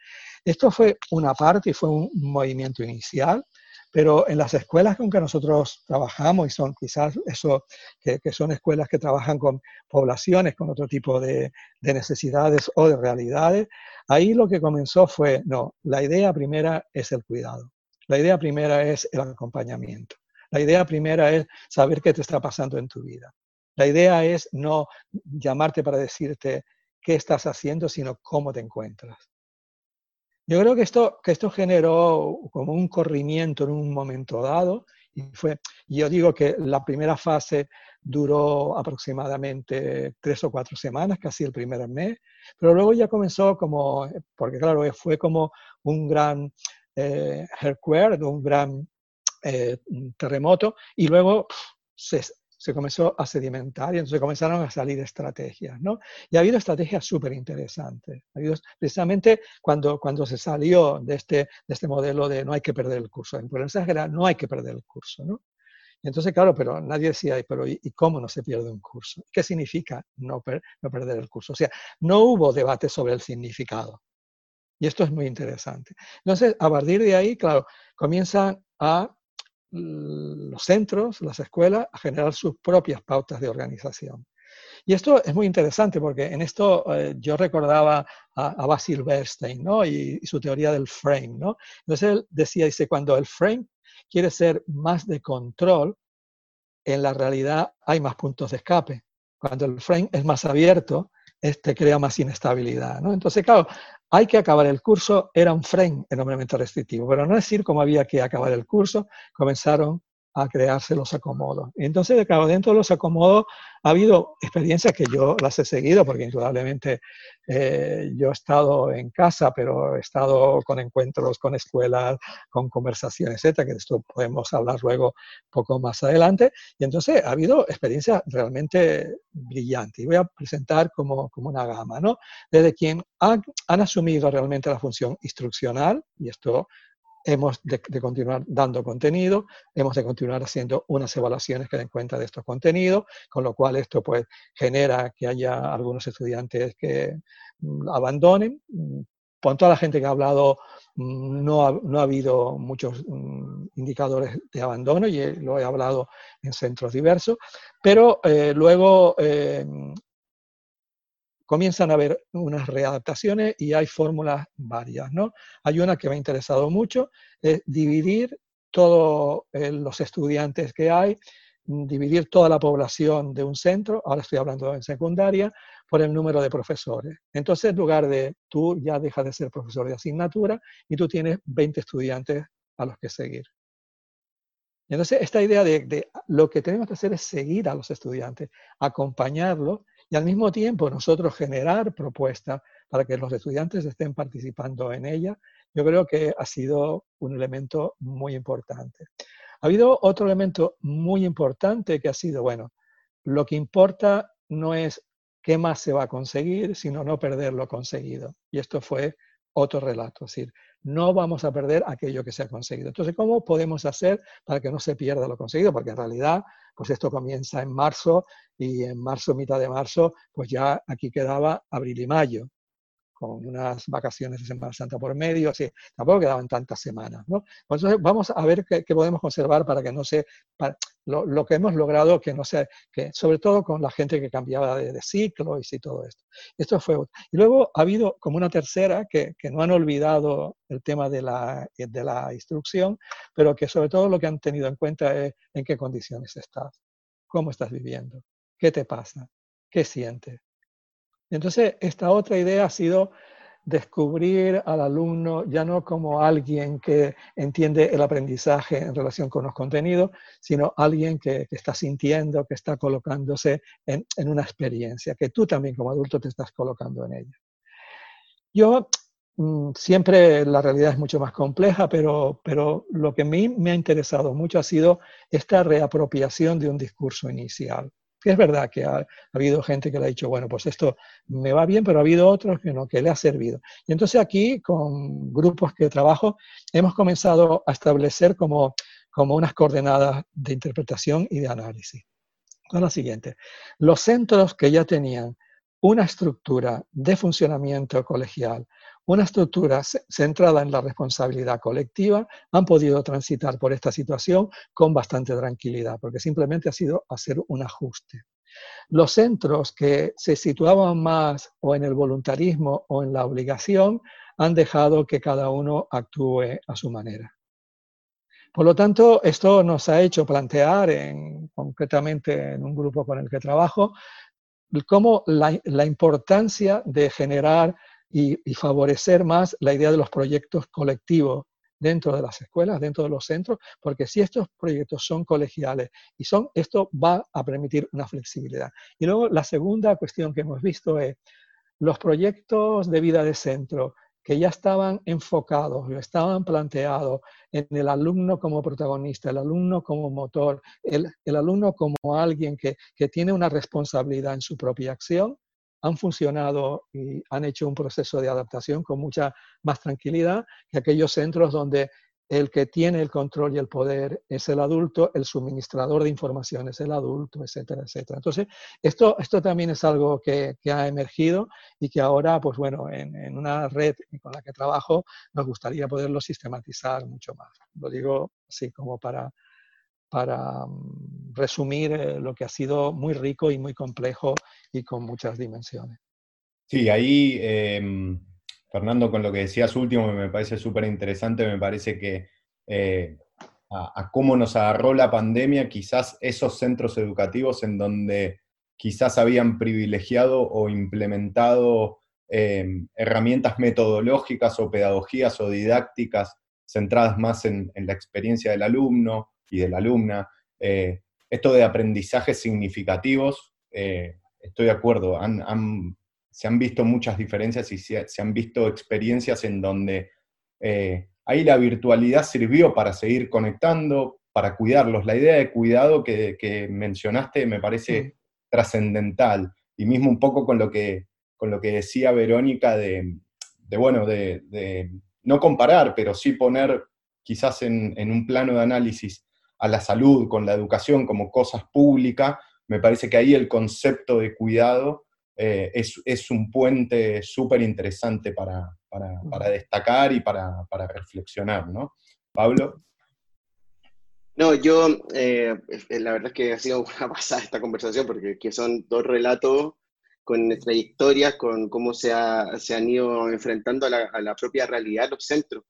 Esto fue una parte y fue un movimiento inicial, pero en las escuelas con que nosotros trabajamos, y son quizás eso, que, son escuelas que trabajan con poblaciones, con otro tipo de necesidades o de realidades, ahí lo que comenzó fue, no, la idea primera es el cuidado. La idea primera es el acompañamiento. La idea primera es saber qué te está pasando en tu vida. La idea es no llamarte para decirte qué estás haciendo, sino cómo te encuentras. Yo creo que esto, que esto generó como un corrimiento en un momento dado y fue, yo digo que la primera fase duró aproximadamente tres o cuatro semanas, casi el primer mes, pero luego ya comenzó como, porque claro, fue como un gran eh, de un gran eh, terremoto, y luego se, comenzó a sedimentar y entonces comenzaron a salir estrategias, ¿no? Y ha habido estrategias súper interesantes. Precisamente cuando, cuando se salió de este, de este modelo de no hay que perder el curso, en mensaje era no hay que perder el curso, ¿no? entonces, claro, pero nadie decía, pero ¿y, cómo no se pierde un curso? ¿Qué significa no, no perder el curso? O sea, no hubo debate sobre el significado. Y esto es muy interesante. Entonces, a partir de ahí, claro, comienzan a los centros, las escuelas, a generar sus propias pautas de organización. Y esto es muy interesante porque en esto eh, yo recordaba a, Basil Bernstein ¿no? y, y, su teoría del frame. ¿no? Entonces él decía, dice, cuando el frame quiere ser más de control, en la realidad hay más puntos de escape. Cuando el frame es más abierto, este crea más inestabilidad. ¿no? Entonces, claro, hay que acabar el curso, era un frame enormemente restrictivo, pero no decir cómo había que acabar el curso, comenzaron a crearse los acomodos. Entonces, claro, dentro de los acomodos ha habido experiencias que yo las he seguido, porque indudablemente eh, yo he estado en casa, pero he estado con encuentros con escuelas, con conversaciones, etcétera, que de esto podemos hablar luego poco más adelante. Y entonces ha habido experiencias realmente brillantes. Y voy a presentar como, como una gama, ¿no? Desde quien han asumido realmente la función instruccional, y esto hemos de, continuar dando contenido, hemos de continuar haciendo unas evaluaciones que den cuenta de estos contenidos, con lo cual esto pues genera que haya algunos estudiantes que mm, abandonen. Mm, con toda la gente que ha hablado, mm, no ha, no ha habido muchos indicadores de abandono y lo he hablado en centros diversos, pero eh, luego eh, comienzan a haber unas readaptaciones y hay fórmulas varias. ¿no? Hay una que me ha interesado mucho, es dividir todos eh, los estudiantes que hay, dividir toda la población de un centro, ahora estoy hablando en secundaria, por el número de profesores. Entonces, en lugar de tú ya dejas de ser profesor de asignatura y tú tienes 20 estudiantes a los que seguir. Entonces, esta idea de, de, lo que tenemos que hacer es seguir a los estudiantes, acompañarlos y al mismo tiempo nosotros generar propuestas para que los estudiantes estén participando en ella, yo creo que ha sido un elemento muy importante. Ha habido otro elemento muy importante que ha sido, bueno, lo que importa no es qué más se va a conseguir, sino no perder lo conseguido. Y esto fue otro relato, es decir, no vamos a perder aquello que se ha conseguido. Entonces, ¿cómo podemos hacer para que no se pierda lo conseguido? Porque en realidad, pues esto comienza en marzo y en marzo, mitad de marzo, pues ya aquí quedaba abril y mayo con unas vacaciones de Semana Santa por medio, así, tampoco quedaban tantas semanas, ¿no? Entonces vamos a ver qué, podemos conservar para que no se, lo, que hemos logrado que no sea, que sobre todo con la gente que cambiaba de, ciclo y todo esto. Esto fue, y luego ha habido como una tercera que, que no han olvidado el tema de la, de la instrucción, pero que sobre todo lo que han tenido en cuenta es en qué condiciones estás, cómo estás viviendo, qué te pasa, qué sientes, entonces, esta otra idea ha sido descubrir al alumno ya no como alguien que entiende el aprendizaje en relación con los contenidos, sino alguien que, está sintiendo, que está colocándose en, una experiencia, que tú también como adulto te estás colocando en ella. Yo mm, siempre la realidad es mucho más compleja, pero, pero lo que a mí me ha interesado mucho ha sido esta reapropiación de un discurso inicial es verdad que ha, habido gente que le ha dicho, bueno, pues esto me va bien, pero ha habido otros que no, que le ha servido. Y entonces aquí, con grupos que trabajo, hemos comenzado a establecer como, como unas coordenadas de interpretación y de análisis. Son las siguientes. Los centros que ya tenían una estructura de funcionamiento colegial, una estructura centrada en la responsabilidad colectiva, han podido transitar por esta situación con bastante tranquilidad, porque simplemente ha sido hacer un ajuste. Los centros que se situaban más o en el voluntarismo o en la obligación han dejado que cada uno actúe a su manera. Por lo tanto, esto nos ha hecho plantear, en, concretamente en un grupo con el que trabajo, cómo la, la importancia de generar y, favorecer más la idea de los proyectos colectivos dentro de las escuelas, dentro de los centros, porque si estos proyectos son colegiales y son, esto va a permitir una flexibilidad. Y luego la segunda cuestión que hemos visto es los proyectos de vida de centro que ya estaban enfocados, estaban planteados en el alumno como protagonista, el alumno como motor, el, el alumno como alguien que, que tiene una responsabilidad en su propia acción, han funcionado y han hecho un proceso de adaptación con mucha más tranquilidad que aquellos centros donde el que tiene el control y el poder es el adulto, el suministrador de información es el adulto, etcétera, etcétera. Entonces, esto, esto también es algo que, que ha emergido y que ahora, pues bueno, en, en, una red con la que trabajo, nos gustaría poderlo sistematizar mucho más. Lo digo así como para, para mm, resumir eh, lo que ha sido muy rico y muy complejo y con muchas dimensiones. Sí, ahí, em, Fernando, con lo que decías último, me parece súper interesante, me parece que eh, a, cómo nos agarró la pandemia, quizás esos centros educativos en donde quizás habían privilegiado o implementado em, herramientas metodológicas o pedagogías o didácticas centradas más en, la experiencia del alumno y de la alumna. Eh, esto de aprendizajes significativos, eh, estoy de acuerdo, se han visto muchas diferencias y se, han visto experiencias en donde eh, ahí la virtualidad sirvió para seguir conectando, para cuidarlos. La idea de cuidado que, mencionaste me parece trascendental, y mismo un poco con lo que, con lo que decía Verónica de, bueno, de no comparar, pero sí poner quizás en, un plano de análisis a la salud con la educación como cosas públicas, me parece que ahí el concepto de cuidado eh, es, un puente súper interesante para, destacar y para, reflexionar, ¿no? Pablo. No, yo, eh, la verdad es que ha sido una pasada esta conversación porque son dos relatos con trayectorias, con cómo se, se han ido enfrentando a la, propia realidad los centros.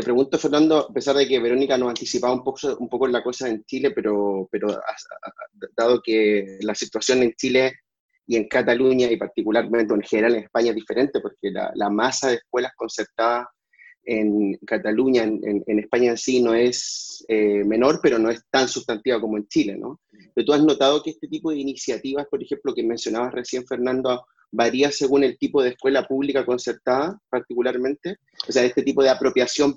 Te pregunto, Fernando, a pesar de que Verónica nos anticipaba un poco, un poco la cosa en Chile, pero, pero dado que la situación en Chile y en Cataluña y particularmente en general en España es diferente, porque la, la masa de escuelas concertadas en Cataluña, en, en, España en sí, no es eh, menor, pero no es tan sustantiva como en Chile, ¿no? Pero tú has notado que este tipo de iniciativas, por ejemplo, que mencionabas recién, Fernando, varía según el tipo de escuela pública concertada, particularmente, o sea, este tipo de apropiación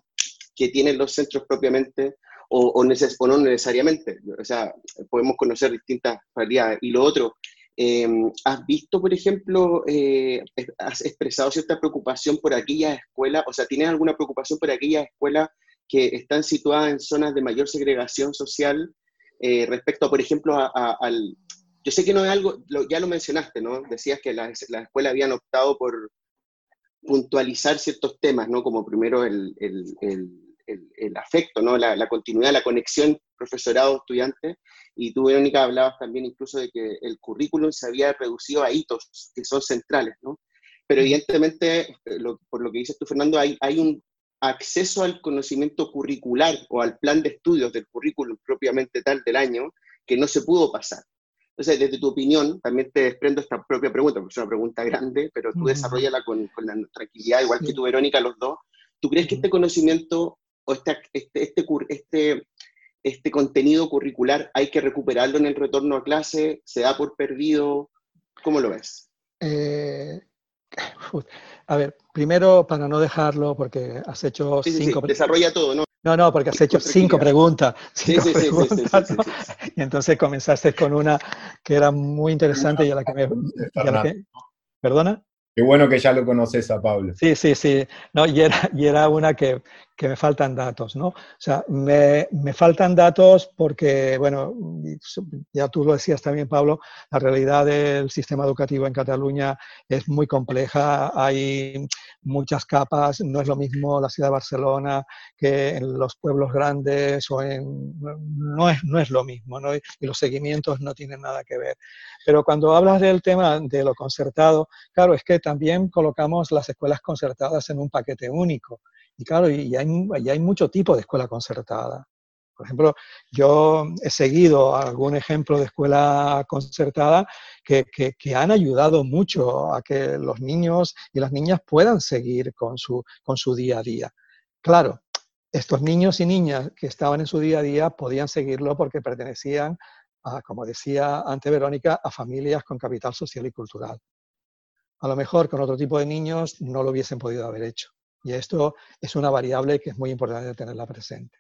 que tienen los centros propiamente, o, o, o no necesariamente, o sea, podemos conocer distintas realidades. Y lo otro, Em, ¿Has visto, por ejemplo, eh, has expresado cierta preocupación por aquellas escuelas, o sea, ¿tienes alguna preocupación por aquellas escuelas que están situadas en zonas de mayor segregación social eh, respecto, por ejemplo, al... Yo sé que no es algo, ya lo mencionaste, ¿no? Decías que las, escuelas habían optado por puntualizar ciertos temas, ¿no? Como primero el, afecto, ¿no? La, la, continuidad, la conexión profesorado-estudiante, y tú, Verónica, hablabas también incluso de que el currículum se había reducido a hitos que son centrales, ¿no? Pero evidentemente, eh, por lo que dices tú, Fernando, hay, hay un acceso al conocimiento curricular o al plan de estudios del currículum propiamente tal del año que no se pudo pasar. Entonces, desde tu opinión, también te desprendo esta propia pregunta, porque es una pregunta grande, pero tú desarrollala con, con la tranquilidad, igual que tú, Verónica, los dos. ¿Tú crees que este conocimiento o este, este, este, este este contenido curricular hay que recuperarlo en el retorno a clase? ¿Se da por perdido? ¿Cómo lo ves? Eh, a ver, primero para no dejarlo, porque has hecho cinco... Sí, desarrolla todo, ¿no? No, no, porque has hecho cinco preguntas. Cinco preguntas Y entonces comenzaste con una que era muy interesante y a la que me... ¿Perdona? Qué bueno que ya lo conoces a Pablo. Sí, sí, sí. No, y, era, una que, que, me faltan datos, ¿no? O sea, me, me, faltan datos porque, bueno, ya tú lo decías también, Pablo, la realidad del sistema educativo en Cataluña es muy compleja, hay muchas capas, no es lo mismo la ciudad de Barcelona que en los pueblos grandes o en... No es, no es lo mismo, ¿no? Y los seguimientos no tienen nada que ver. Pero cuando hablas del tema de lo concertado, claro, es que también colocamos las escuelas concertadas en un paquete único. Y claro, y hay, hay mucho tipo de escuela concertada. Por ejemplo, yo he seguido algún ejemplo de escuela concertada que, que, han ayudado mucho a que los niños y las niñas puedan seguir con su, con su día a día. Claro, estos niños y niñas que estaban en su día a día podían seguirlo porque pertenecían, a, como decía antes Verónica, a familias con capital social y cultural. A lo mejor con otro tipo de niños no lo hubiesen podido haber hecho. Y esto es una variable que es muy importante tenerla presente.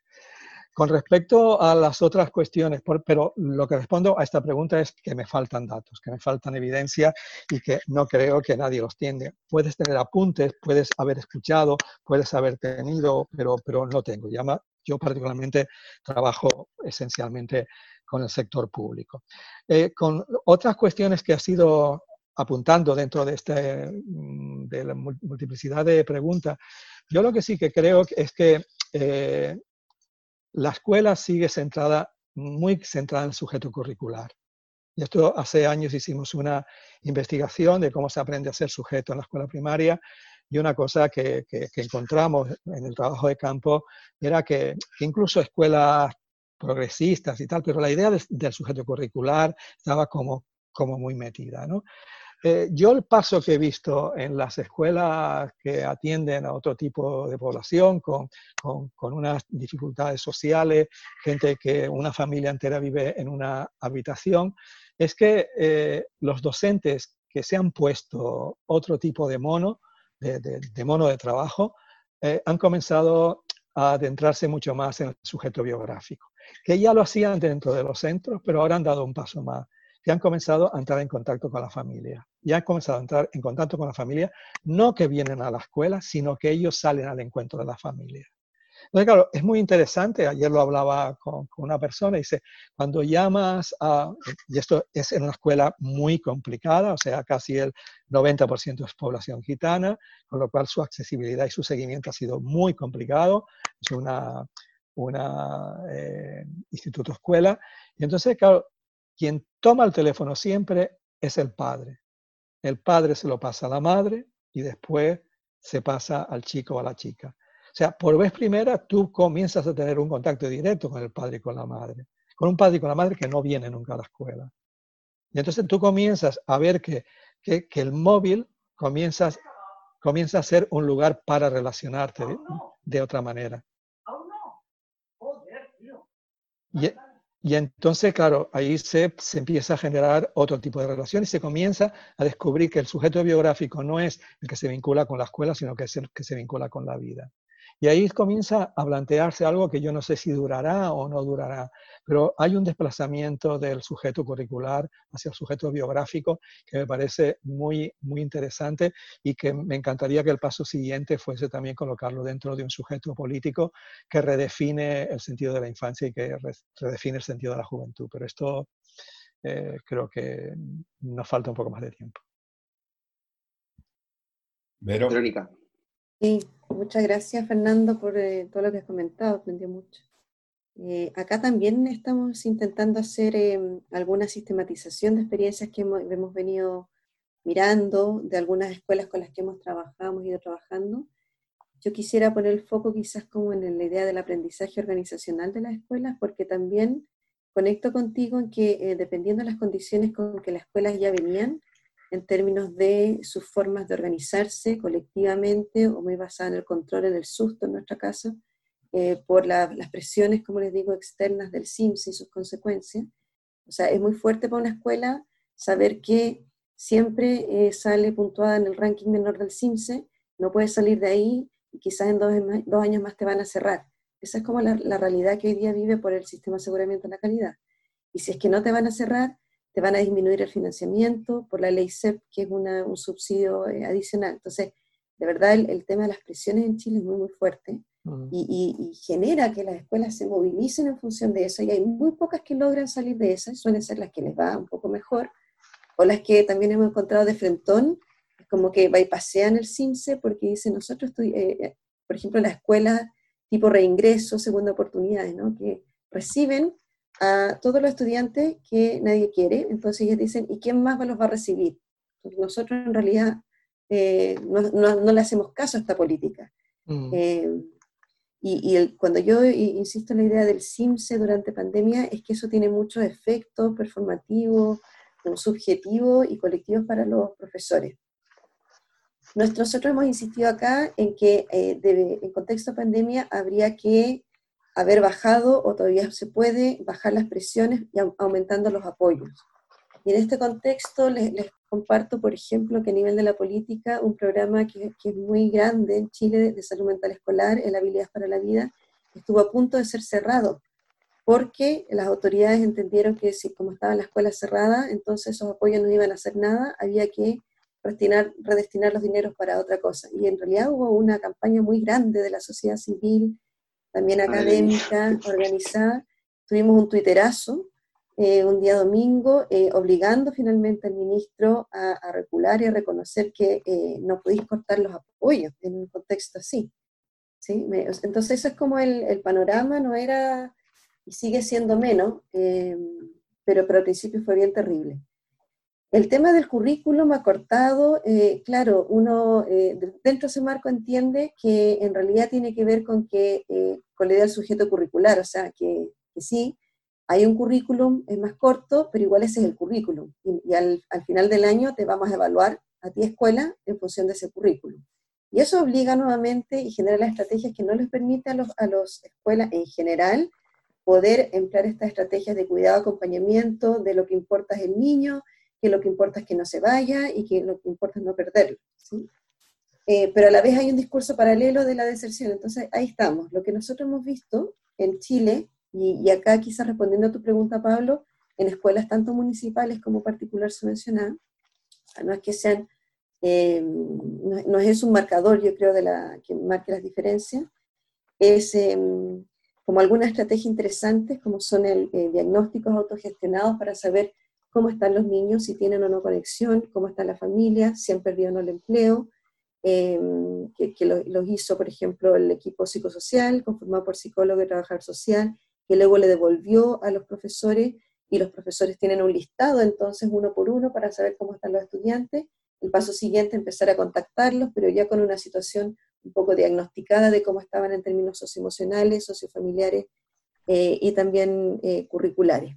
Con respecto a las otras cuestiones, pero lo que respondo a esta pregunta es que me faltan datos, que me faltan evidencia y que no creo que nadie los tiene. Puedes tener apuntes, puedes haber escuchado, puedes haber tenido, pero, pero no tengo. Yo particularmente trabajo esencialmente con el sector público. Eh, con otras cuestiones que ha sido apuntando dentro de, este, mm, de la multiplicidad de preguntas, yo lo que sí que creo es que eh, la escuela sigue centrada muy centrada en el sujeto curricular. Y esto hace años hicimos una investigación de cómo se aprende a ser sujeto en la escuela primaria y una cosa que, encontramos en el trabajo de campo era que, incluso escuelas progresistas y tal, pero la idea del sujeto curricular estaba como, como muy metida. ¿no? Eh, yo el paso que he visto en las escuelas que atienden a otro tipo de población con, con, unas dificultades sociales, gente que una familia entera vive en una habitación, es que eh, los docentes que se han puesto otro tipo de mono, de, mono de trabajo, eh, han comenzado a adentrarse mucho más en el sujeto biográfico, que ya lo hacían dentro de los centros, pero ahora han dado un paso más que han comenzado a entrar en contacto con la familia. Y han comenzado a entrar en contacto con la familia, no que vienen a la escuela, sino que ellos salen al encuentro de la familia. Entonces, claro, es muy interesante, ayer lo hablaba con, una persona, dice, cuando llamas a, y esto es en una escuela muy complicada, o sea, casi el 90% es población gitana, con lo cual su accesibilidad y su seguimiento ha sido muy complicado, es una, una eh, instituto escuela, y entonces, claro, quien toma el teléfono siempre es el padre. El padre se lo pasa a la madre y después se pasa al chico o a la chica. O sea, por vez primera tú comienzas a tener un contacto directo con el padre y con la madre. Con un padre y con la madre que no viene nunca a la escuela. Y entonces tú comienzas a ver que, que, el móvil comienza a ser un lugar para relacionarte de, otra manera. Y, y entonces, claro, ahí se, se, empieza a generar otro tipo de relación y se comienza a descubrir que el sujeto biográfico no es el que se vincula con la escuela, sino que es el que se vincula con la vida. Y ahí comienza a plantearse algo que yo no sé si durará o no durará, pero hay un desplazamiento del sujeto curricular hacia el sujeto biográfico que me parece muy, muy interesante y que me encantaría que el paso siguiente fuese también colocarlo dentro de un sujeto político que redefine el sentido de la infancia y que redefine el sentido de la juventud. Pero esto eh, creo que nos falta un poco más de tiempo. Verónica. Sí, muchas gracias Fernando por eh, todo lo que has comentado, aprendí mucho. Eh, acá también estamos intentando hacer em, alguna sistematización de experiencias que hemos, venido mirando, de algunas escuelas con las que hemos trabajado, hemos ido trabajando. Yo quisiera poner el foco quizás como en la idea del aprendizaje organizacional de las escuelas, porque también conecto contigo en que eh, dependiendo de las condiciones con que las escuelas ya venían, en términos de sus formas de organizarse colectivamente o muy basada en el control, en el susto en nuestra casa, eh, por las presiones, como les digo, externas del SIMS y sus consecuencias. O sea, es muy fuerte para una escuela saber que siempre eh, sale puntuada en el ranking menor del SIMSE, no puedes salir de ahí y quizás en dos, dos, años más te van a cerrar. Esa es como la, la realidad que hoy día vive por el sistema de aseguramiento de la calidad. Y si es que no te van a cerrar, te van a disminuir el financiamiento por la ley CEP, que es un subsidio eh, adicional. Entonces, de verdad, el, tema de las presiones en Chile es muy, muy fuerte mm. y, genera que las escuelas se movilicen en función de eso y hay muy pocas que logran salir de esas, suelen ser las que les va un poco mejor o las que también hemos encontrado de frentón, como que bypasean el CIMSE porque dicen, nosotros, eh, eh, por ejemplo, las escuelas tipo reingreso, segunda oportunidad, ¿no? que reciben a todos los estudiantes que nadie quiere, entonces ellos dicen, ¿y quién más los va a recibir? nosotros en realidad eh, no, no, le hacemos caso a esta política. Mm. Eh, y, y cuando yo insisto en la idea del CIMSE durante pandemia, es que eso tiene muchos efectos performativos, subjetivos y colectivos para los profesores. Nosotros hemos insistido acá en que eh, en contexto de pandemia habría que haber bajado o todavía se puede bajar las presiones y aumentando los apoyos. Y en este contexto les, comparto, por ejemplo, que a nivel de la política, un programa que, es muy grande en Chile de salud mental escolar, el Habilidades para la Vida, estuvo a punto de ser cerrado, porque las autoridades entendieron que si como estaba la escuela cerrada, entonces esos apoyos no iban a hacer nada, había que redestinar, redestinar los dineros para otra cosa. Y en realidad hubo una campaña muy grande de la sociedad civil, también académica, organizada. Tuvimos un tuiterazo eh, un día domingo, eh, obligando finalmente al ministro a, recular y a reconocer que eh, no podéis cortar los apoyos en un contexto así. ¿sí? entonces eso es como el, el, panorama, no era y sigue siendo menos, eh, pero, pero al principio fue bien terrible. El tema del currículum acortado, eh, claro, uno eh, dentro de ese marco entiende que en realidad tiene que ver con que con la idea del sujeto curricular, o sea, que, sí, hay un currículum, es más corto, pero igual ese es el currículum. Y, al, al, final del año te vamos a evaluar a ti escuela en función de ese currículum. Y eso obliga nuevamente y genera las estrategias que no les permite a las a los escuelas en general poder emplear estas estrategias de cuidado, acompañamiento, de lo que importa es el niño, que lo que importa es que no se vaya y que lo que importa es no perderlo. Eh, pero a la vez hay un discurso paralelo de la deserción. Entonces ahí estamos. Lo que nosotros hemos visto en Chile, y, acá quizás respondiendo a tu pregunta, Pablo, en escuelas tanto municipales como particular subvencionadas, no es que sean, eh, no, es un marcador, yo creo, de la, que marque las diferencias, es em, como algunas estrategias interesantes, como son el, eh, diagnósticos autogestionados para saber cómo están los niños, si tienen o no conexión, cómo está la familia, si han perdido o no el empleo, em, que, los hizo, por ejemplo, el equipo psicosocial, conformado por psicólogo y trabajador social, que luego le devolvió a los profesores y los profesores tienen un listado entonces uno por uno para saber cómo están los estudiantes. El paso siguiente, empezar a contactarlos, pero ya con una situación un poco diagnosticada de cómo estaban en términos socioemocionales, sociofamiliares eh, y también eh, curriculares.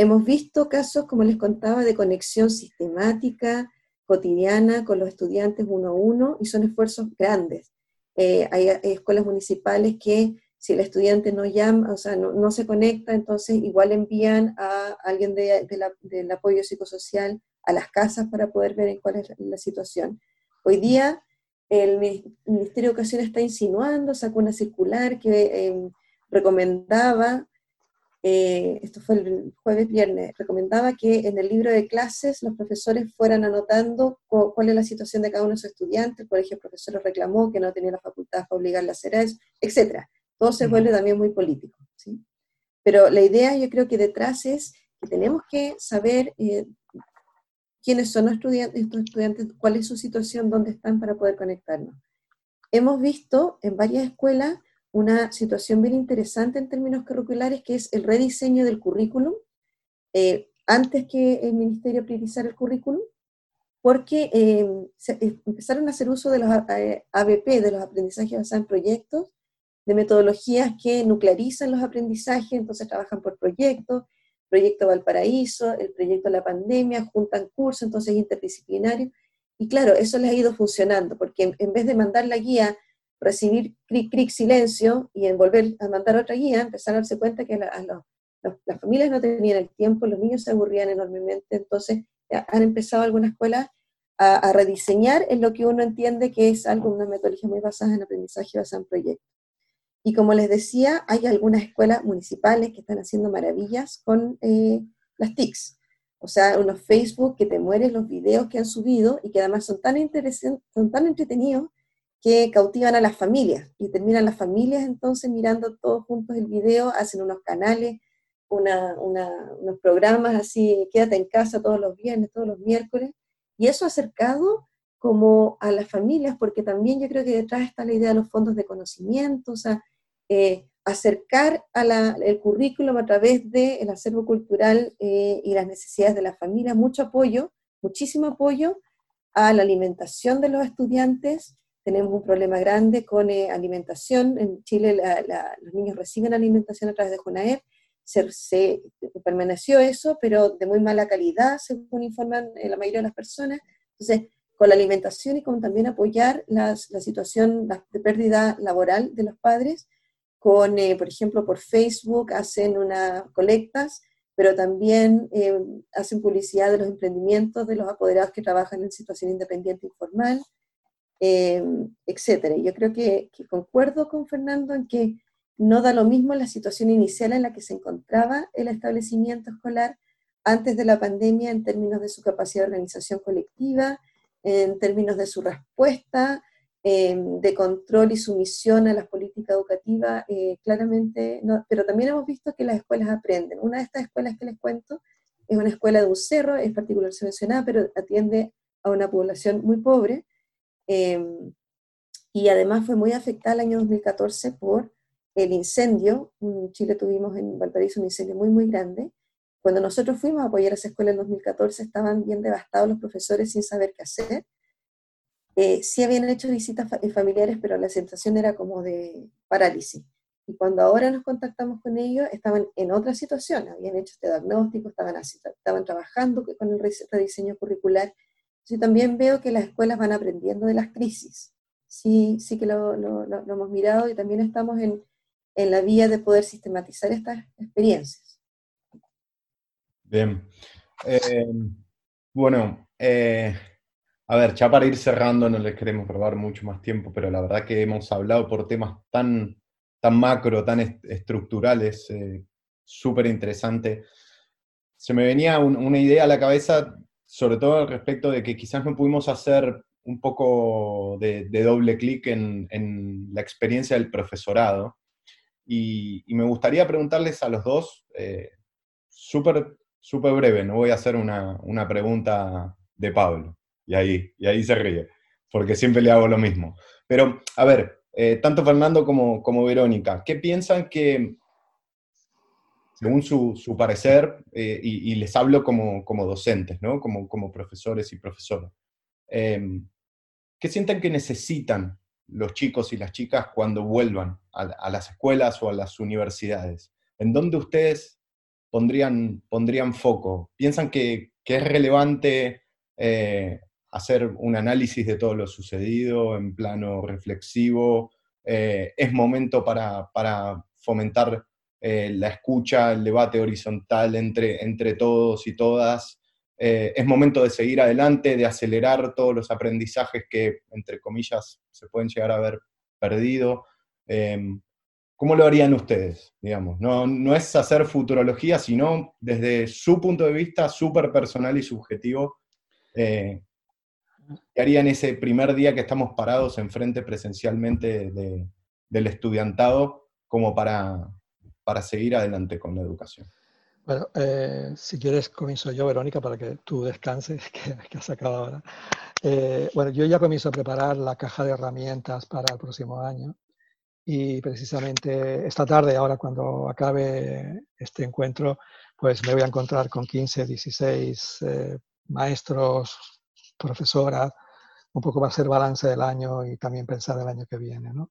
Hemos visto casos, como les contaba, de conexión sistemática, cotidiana con los estudiantes uno a uno, y son esfuerzos grandes. Eh, hay, escuelas municipales que si el estudiante no llama, o sea, no, se conecta, entonces igual envían a alguien de, del apoyo psicosocial a las casas para poder ver cuál es la situación. Hoy día el Ministerio de Educación está insinuando, sacó una circular que em, recomendaba, eh, esto fue el jueves viernes, recomendaba que en el libro de clases los profesores fueran anotando cuál es la situación de cada uno de sus estudiantes, el colegio de profesores reclamó que no tenía la facultad para obligarle a hacer eso, etc. Todo se vuelve también muy político. ¿sí? Pero la idea yo creo que detrás es que tenemos que saber eh, quiénes son los estudiantes, estos estudiantes, cuál es su situación, dónde están para poder conectarnos. Hemos visto en varias escuelas una situación bien interesante en términos curriculares, que es el rediseño del currículum, eh, antes que el ministerio priorizara el currículum, porque eh, eh, empezaron a hacer uso de los ABP, de los aprendizajes basados en proyectos, de metodologías que nuclearizan los aprendizajes, entonces trabajan por proyectos, proyecto Valparaíso, el proyecto La Pandemia, juntan cursos, entonces interdisciplinario. Y claro, eso les ha ido funcionando, porque en, vez de mandar la guía, recibir cric, cric, silencio y en volver a mandar otra guía, empezaron a darse cuenta que las familias no tenían el tiempo, los niños se aburrían enormemente, entonces han empezado algunas escuelas a, rediseñar en lo que uno entiende que es algo, una metodología muy basada en aprendizaje basada en proyectos. Y como les decía, hay algunas escuelas municipales que están haciendo maravillas con eh, las TICs. O sea, unos Facebook que te mueren los videos que han subido y que además son tan, son tan entretenidos que cautivan a las familias. Y terminan las familias entonces mirando todos juntos el video, hacen unos canales, unos programas así, quédate en casa todos los viernes, todos los miércoles. Y eso acercado como a las familias, porque también yo creo que detrás está la idea de los fondos de conocimiento, o sea, eh, acercar el currículum a través del acervo cultural eh, y las necesidades de la familia, mucho apoyo, muchísimo apoyo a la alimentación de los estudiantes. Tenemos un problema grande con eh, alimentación. En Chile los niños reciben alimentación a través de Junaer. Se, se, permaneció eso, pero de muy mala calidad, según informan la mayoría de las personas. Entonces, con la alimentación y con también apoyar la situación de pérdida laboral de los padres, con, eh, por ejemplo, por Facebook hacen unas colectas, pero también eh, hacen publicidad de los emprendimientos de los apoderados que trabajan en situación independiente informal, eh, etc. Yo creo que, concuerdo con Fernando en que no da lo mismo la situación inicial en la que se encontraba el establecimiento escolar antes de la pandemia en términos de su capacidad de organización colectiva, en términos de su respuesta, em, de control y sumisión a las políticas educativas, eh, claramente, pero también hemos visto que las escuelas aprenden. Una de estas escuelas que les cuento es una escuela de un cerro, es particular subvencionada, pero atiende a una población muy pobre, em, y además fue muy afectada el año 2014 por el incendio, en Chile tuvimos en Valparaíso un incendio muy, muy grande. Cuando nosotros fuimos a apoyar a esa escuela en 2014, estaban bien devastados los profesores sin saber qué hacer. Eh, sí habían hecho visitas familiares, pero la sensación era como de parálisis. Y cuando ahora nos contactamos con ellos, estaban en otra situación, habían hecho este diagnóstico, estaban, estaban trabajando con el rediseño curricular. Yo también veo que las escuelas van aprendiendo de las crisis. Sí, sí que lo, hemos mirado y también estamos en, en la vía de poder sistematizar estas experiencias. Bien. Eh, bueno, eh, a ver, ya para ir cerrando, no les queremos robar mucho más tiempo, pero la verdad que hemos hablado por temas tan, tan macro, tan estructurales, eh, súper interesante. Se me venía una idea a la cabeza, sobre todo al respecto de que quizás no pudimos hacer un poco de, doble clic en, en, la experiencia del profesorado. Y, me gustaría preguntarles a los dos, eh, súper breve, no voy a hacer una, una, pregunta de Pablo, y ahí, y ahí se ríe, porque siempre le hago lo mismo. Pero, a ver, eh, tanto Fernando como, como Verónica, ¿qué piensan que, según su, su parecer, eh, y, les hablo como, como docentes, ¿no? como, como profesores y profesoras, em, ¿qué sienten que necesitan los chicos y las chicas cuando vuelvan a, las escuelas o a las universidades? ¿En dónde ustedes pondrían, pondrían foco? ¿Piensan que, es relevante eh, hacer un análisis de todo lo sucedido en plano reflexivo? Eh, ¿Es momento para, fomentar eh, la escucha, el debate horizontal entre, entre todos y todas? Eh, es momento de seguir adelante, de acelerar todos los aprendizajes que, entre comillas, se pueden llegar a haber perdido. Em, ¿Cómo lo harían ustedes? Digamos? No, no es hacer futurología, sino desde su punto de vista súper personal y subjetivo. Eh, ¿Qué harían ese primer día que estamos parados enfrente presencialmente del estudiantado como para, para seguir adelante con la educación? Bueno, eh, si quieres comienzo yo, Verónica, para que tú descanses, que, has sacado ahora. Eh, bueno, yo ya comienzo a preparar la caja de herramientas para el próximo año y precisamente esta tarde, ahora cuando acabe este encuentro, pues me voy a encontrar con 15, 16 eh, maestros, profesoras, un poco va a ser balance del año y también pensar el año que viene. ¿no?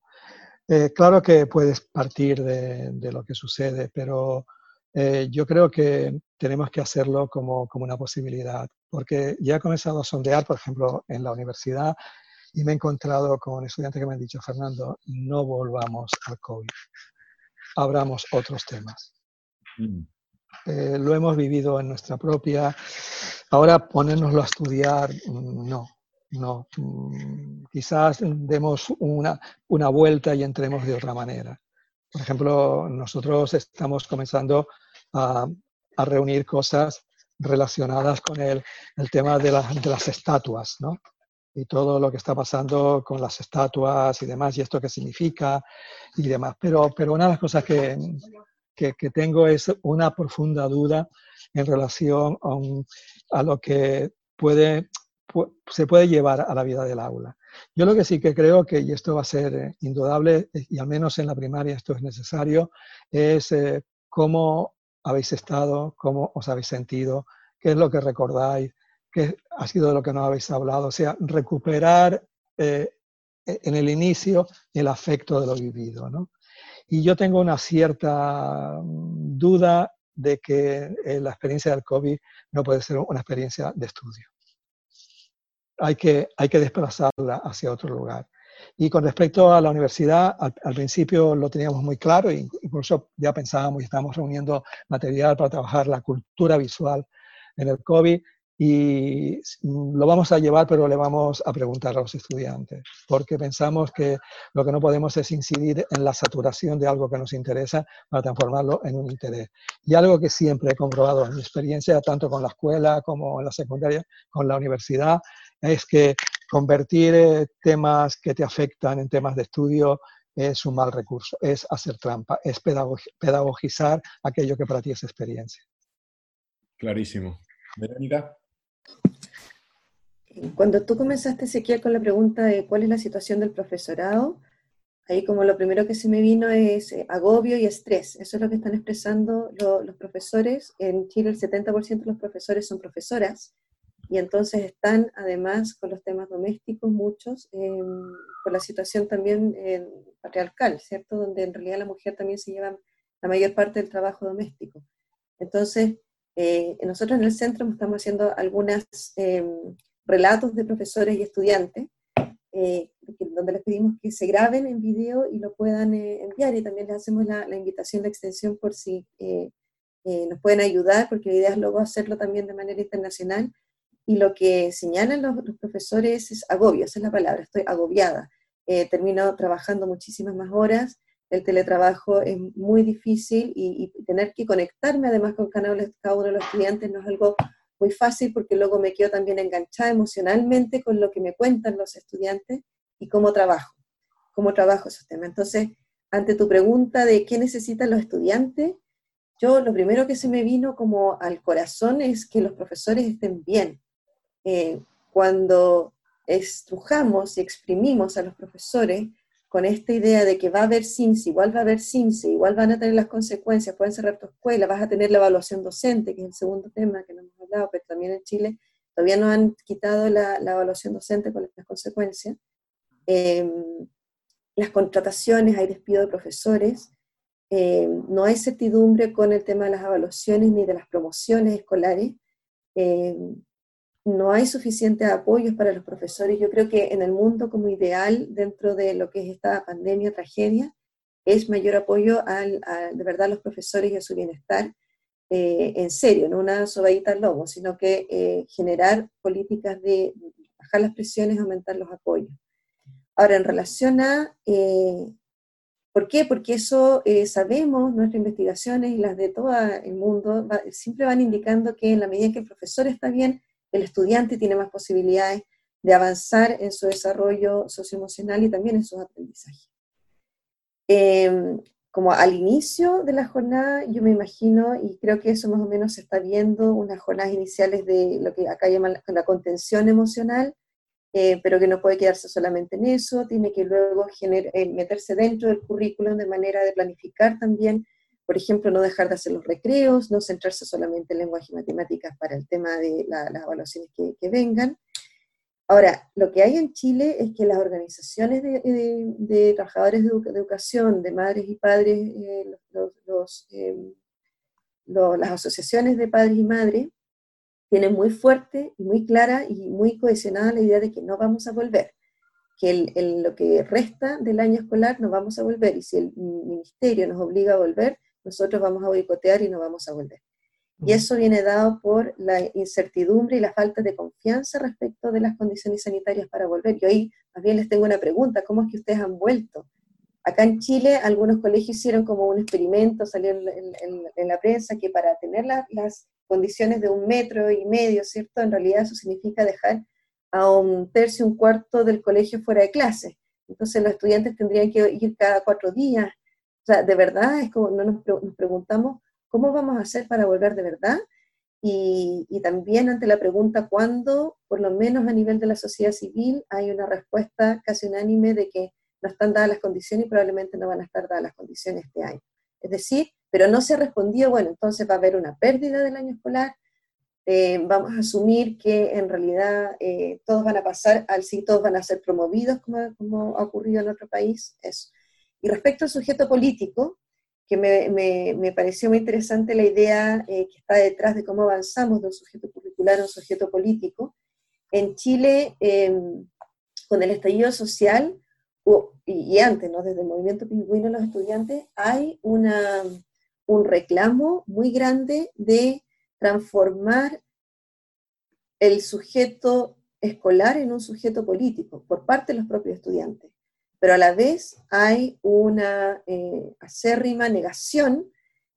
Claro que puedes partir de, de lo que sucede, pero eh, yo creo que tenemos que hacerlo como, como, una posibilidad, porque ya he comenzado a sondear, por ejemplo, en la universidad y me he encontrado con estudiantes que me han dicho, Fernando, no volvamos al COVID, abramos otros temas. Mm. Eh, lo hemos vivido en nuestra propia, ahora ponernoslo a estudiar, no, no, mm, quizás demos una, una vuelta y entremos de otra manera. Por ejemplo, nosotros estamos comenzando a, reunir cosas relacionadas con el, el tema de, de, las estatuas, ¿no? Y todo lo que está pasando con las estatuas y demás, y esto qué significa y demás. Pero, pero una de las cosas que, que, que tengo es una profunda duda en relación a, a lo que puede, se puede llevar a la vida del aula. Yo lo que sí que creo que, y esto va a ser eh, indudable, eh, y al menos en la primaria esto es necesario, es eh, cómo habéis estado, cómo os habéis sentido, qué es lo que recordáis, qué ha sido de lo que no habéis hablado. O sea, recuperar e, en el inicio el afecto de lo vivido. ¿no? Y yo tengo una cierta mm, duda de que la experiencia del COVID no puede ser una experiencia de estudio hay que, hay que desplazarla hacia otro lugar. Y con respecto a la universidad, al, principio lo teníamos muy claro, incluso ya pensábamos y estábamos reuniendo material para trabajar la cultura visual en el COVID, y lo vamos a llevar, pero le vamos a preguntar a los estudiantes, porque pensamos que lo que no podemos es incidir en la saturación de algo que nos interesa para transformarlo en un interés. Y algo que siempre he comprobado en mi experiencia, tanto con la escuela como en la secundaria, con la universidad, es que convertir eh, temas que te afectan en temas de estudio es un mal recurso, es hacer trampa, es pedagogizar aquello que para ti es experiencia. Clarísimo. Verónica. Cuando tú comenzaste, Ezequiel, con la pregunta de cuál es la situación del profesorado, Ahí como lo primero que se me vino es eh, agobio y estrés. Eso es lo que están expresando los profesores. En Chile el 70% de los profesores son profesoras y entonces están además con los temas domésticos, muchos, em, con la situación también eh, patriarcal, ¿cierto? Donde en realidad la mujer también se lleva la mayor parte del trabajo doméstico. Entonces, eh, nosotros en el centro estamos haciendo algunos em, relatos de profesores y estudiantes, eh, donde les pedimos que se graben en video y lo puedan enviar, y también les hacemos la, la invitación de extensión por si nos pueden ayudar, porque la idea es luego hacerlo también de manera internacional, y lo que señalan los, profesores es agobio, esa es la palabra, estoy agobiada. Eh, termino trabajando muchísimas más horas, el teletrabajo es muy difícil y, tener que conectarme además con cada uno de los estudiantes no es algo muy fácil porque luego me quedo también enganchada emocionalmente con lo que me cuentan los estudiantes y cómo trabajo, cómo trabajo esos temas. Entonces, ante tu pregunta de qué necesitan los estudiantes, yo lo primero que se me vino como al corazón es que los profesores estén bien, eh, cuando estrujamos y exprimimos a los profesores con esta idea de que va a haber CINCE, igual va a haber CINCE, igual van a tener las consecuencias, pueden cerrar tu escuela, vas a tener la evaluación docente, que es el segundo tema que no hemos hablado, pero también en Chile todavía no han quitado la, evaluación docente con estas consecuencias. Em, las contrataciones, hay despido de profesores, em, no hay certidumbre con el tema de las evaluaciones ni de las promociones escolares. Em, no hay suficientes apoyos para los profesores. Yo creo que en el mundo como ideal, dentro de lo que es esta pandemia, tragedia, es mayor apoyo al, a, de verdad a los profesores y a su bienestar, eh, en serio, no una sobadita al lobo, sino que eh, generar políticas de bajar las presiones, aumentar los apoyos. Ahora, en relación a, eh, ¿por qué? Porque eso sabemos, nuestras investigaciones y las de todo el mundo siempre van indicando que en la medida que el profesor está bien, el estudiante tiene más posibilidades de avanzar en su desarrollo socioemocional y también en sus aprendizajes. Em, como al inicio de la jornada, yo me imagino, y creo que eso más o menos se está viendo, unas jornadas iniciales de lo que acá llaman la, contención emocional, eh, pero que no puede quedarse solamente en eso, tiene que luego eh, meterse dentro del currículum de manera de planificar también por ejemplo, no dejar de hacer los recreos, no centrarse solamente en lenguaje y matemáticas para el tema de las evaluaciones que, vengan. Ahora, lo que hay en Chile es que las organizaciones de, trabajadores de, educación, de madres y padres, eh, em, las asociaciones de padres y madres, tienen muy fuerte y muy clara y muy cohesionada la idea de que no vamos a volver, que lo que resta del año escolar no vamos a volver, y si el ministerio nos obliga a volver, nosotros vamos a boicotear y no vamos a volver. Y eso viene dado por la incertidumbre y la falta de confianza respecto de las condiciones sanitarias para volver. Yo ahí más bien les tengo una pregunta, ¿cómo es que ustedes han vuelto? Acá en Chile algunos colegios hicieron como un experimento, salió en, la prensa, que para tener las condiciones de un metro y medio, ¿cierto? En realidad eso significa dejar a un tercio, un cuarto del colegio fuera de clase. Entonces los estudiantes tendrían que ir cada cuatro días o sea, de verdad es como no nos, preguntamos cómo vamos a hacer para volver de verdad y, también ante la pregunta cuándo, por lo menos a nivel de la sociedad civil, hay una respuesta casi unánime de que no están dadas las condiciones y probablemente no van a estar dadas las condiciones este año. Es decir, pero no se ha respondido, bueno, entonces va a haber una pérdida del año escolar, eh, vamos a asumir que en realidad eh, todos van a pasar al sí, todos van a ser promovidos como, como ha ocurrido en otro país, eso. Y respecto al sujeto político, que me, me, pareció muy interesante la idea eh, que está detrás de cómo avanzamos de un sujeto curricular a un sujeto político. En Chile, em, con el estallido social, y, antes, ¿no? desde el movimiento pingüino los estudiantes, hay una, un reclamo muy grande de transformar el sujeto escolar en un sujeto político por parte de los propios estudiantes pero a la vez hay una eh, acérrima negación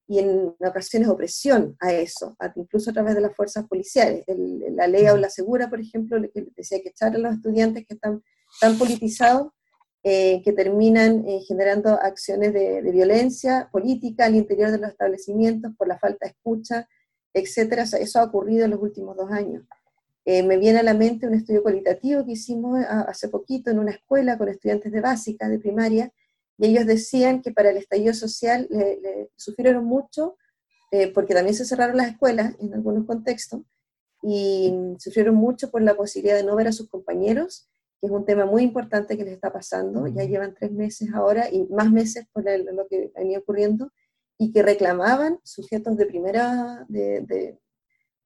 y en ocasiones opresión a eso, incluso a través de las fuerzas policiales. la ley la Segura, por ejemplo, que decía que echar a los estudiantes que están tan politizados eh, que terminan eh, generando acciones de, de, violencia política al interior de los establecimientos por la falta de escucha, etcétera. Eso ha ocurrido en los últimos dos años. Eh, me viene a la mente un estudio cualitativo que hicimos hace poquito en una escuela con estudiantes de básica, de primaria, y ellos decían que para el estallido social le, sufrieron mucho, eh, porque también se cerraron las escuelas en algunos contextos, y sufrieron mucho por la posibilidad de no ver a sus compañeros, que es un tema muy importante que les está pasando, ya llevan tres meses ahora y más meses por lo que venía ocurriendo, y que reclamaban sujetos de primera, de,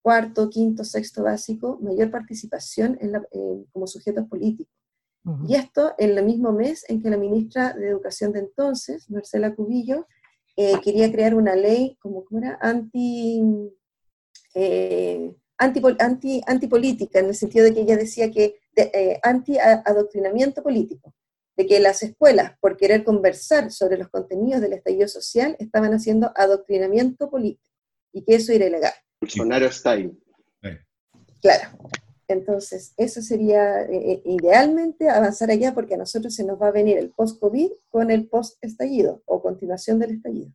cuarto, quinto, sexto básico, mayor participación en como sujetos políticos. Y esto en el mismo mes en que la ministra de Educación de entonces, Marcela Cubillo, eh, quería crear una ley como era anti, eh, anti, anti, antipolítica, en el sentido de que ella decía que eh, anti-adoctrinamiento político, de que las escuelas, por querer conversar sobre los contenidos del estallido social, estaban haciendo adoctrinamiento político y que eso era ilegal. Bolsonaro style. Claro. Entonces, eso sería eh, eh, idealmente avanzar allá porque a nosotros se nos va a venir el post-COVID con el post-estallido o continuación del estallido.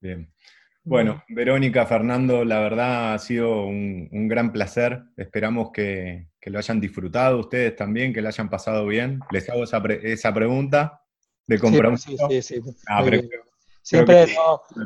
Bien. Bueno, Verónica, Fernando, la verdad ha sido un, gran placer. Esperamos que, lo hayan disfrutado ustedes también, que lo hayan pasado bien. Les hago esa, esa pregunta de compromiso. Sí, sí, sí. Ah, siempre,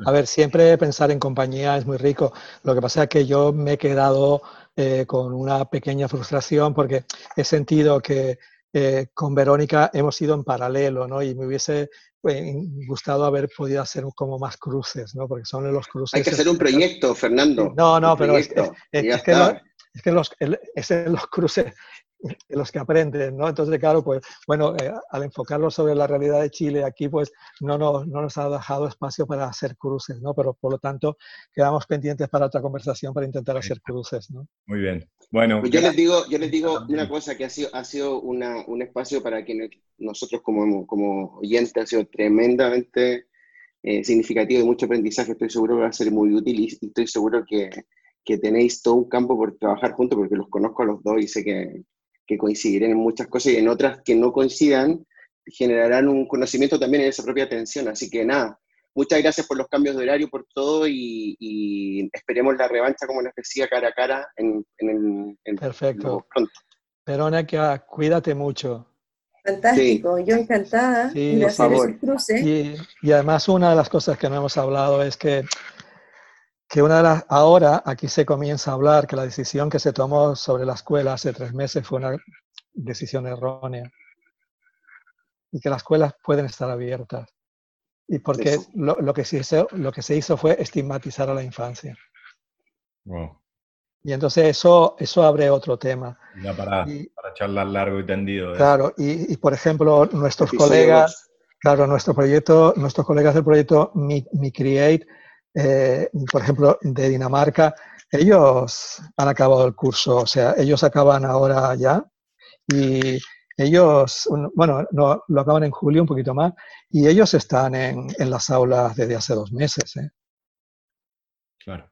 a ver, siempre pensar en compañía es muy rico. Lo que pasa es que yo me he quedado eh, con una pequeña frustración porque he sentido que eh, con Verónica hemos ido en paralelo, ¿no? Y me hubiese pues, gustado haber podido hacer como más cruces, ¿no? Porque son los cruces... Hay que hacer un proyecto, Fernando. No, no, pero es, que, es que los, es los cruces los que aprenden, ¿no? Entonces, claro, pues, bueno, eh, al enfocarlo sobre la realidad de Chile aquí, pues, no nos, no nos ha dejado espacio para hacer cruces, ¿no? Pero, por lo tanto, quedamos pendientes para otra conversación para intentar hacer cruces, ¿no? Muy bien. Bueno. Pues yo les digo, yo les digo una cosa que ha sido, ha sido una, un espacio para quienes nosotros como, como oyentes ha sido tremendamente eh, significativo y mucho aprendizaje. Estoy seguro que va a ser muy útil y, estoy seguro que, que tenéis todo un campo por trabajar juntos porque los conozco a los dos y sé que, que coincidirán en muchas cosas y en otras que no coincidan generarán un conocimiento también en esa propia atención. Así que nada, muchas gracias por los cambios de horario, por todo y, esperemos la revancha, como les decía, cara a cara en, el, Perfecto. pronto. Verónica, cuídate mucho. Fantástico, yo encantada de hacer ese cruce. Y, y, además una de las cosas que no hemos hablado es que que una de las, ahora aquí se comienza a hablar que la decisión que se tomó sobre la escuela hace tres meses fue una decisión errónea y que las escuelas pueden estar abiertas. Y porque lo, lo, que se hizo, lo que se hizo fue estigmatizar a la infancia. Y entonces eso, eso abre otro tema. Ya para, para charlar largo y tendido. Claro, y, y, por ejemplo, nuestros colegas, claro, nuestro proyecto, nuestros colegas del proyecto Mi, Mi Create eh, por ejemplo, de Dinamarca, ellos han acabado el curso, o sea, ellos acaban ahora ya y ellos, bueno, no, lo acaban en julio, un poquito más, y ellos están en, en las aulas desde hace dos meses. ¿eh? Claro.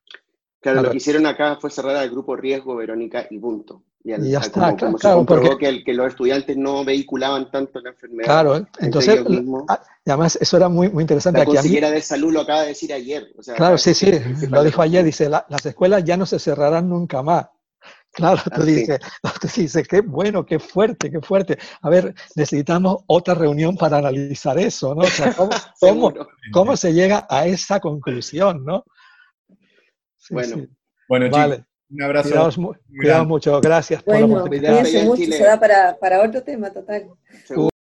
Claro, lo que hicieron acá fue cerrar al grupo riesgo, Verónica y punto. Y, ya está, como, claro, porque, que, el, que, los estudiantes no vehiculaban tanto la enfermedad. Claro, entonces, ah, además eso era muy, muy interesante. La consejera de salud lo acaba de decir ayer. claro, sí, sí, lo dijo ayer, dice, las escuelas ya no se cerrarán nunca más. Claro, tú dices, tú dices, qué bueno, qué fuerte, qué fuerte. A ver, necesitamos otra reunión para analizar eso, ¿no? O sea, ¿cómo, cómo, cómo se llega a esa conclusión, ¿no? bueno, bueno vale. Un abrazo. Cuidados, mucho, gracias por la oportunidad. mucho, se da para, para otro tema total.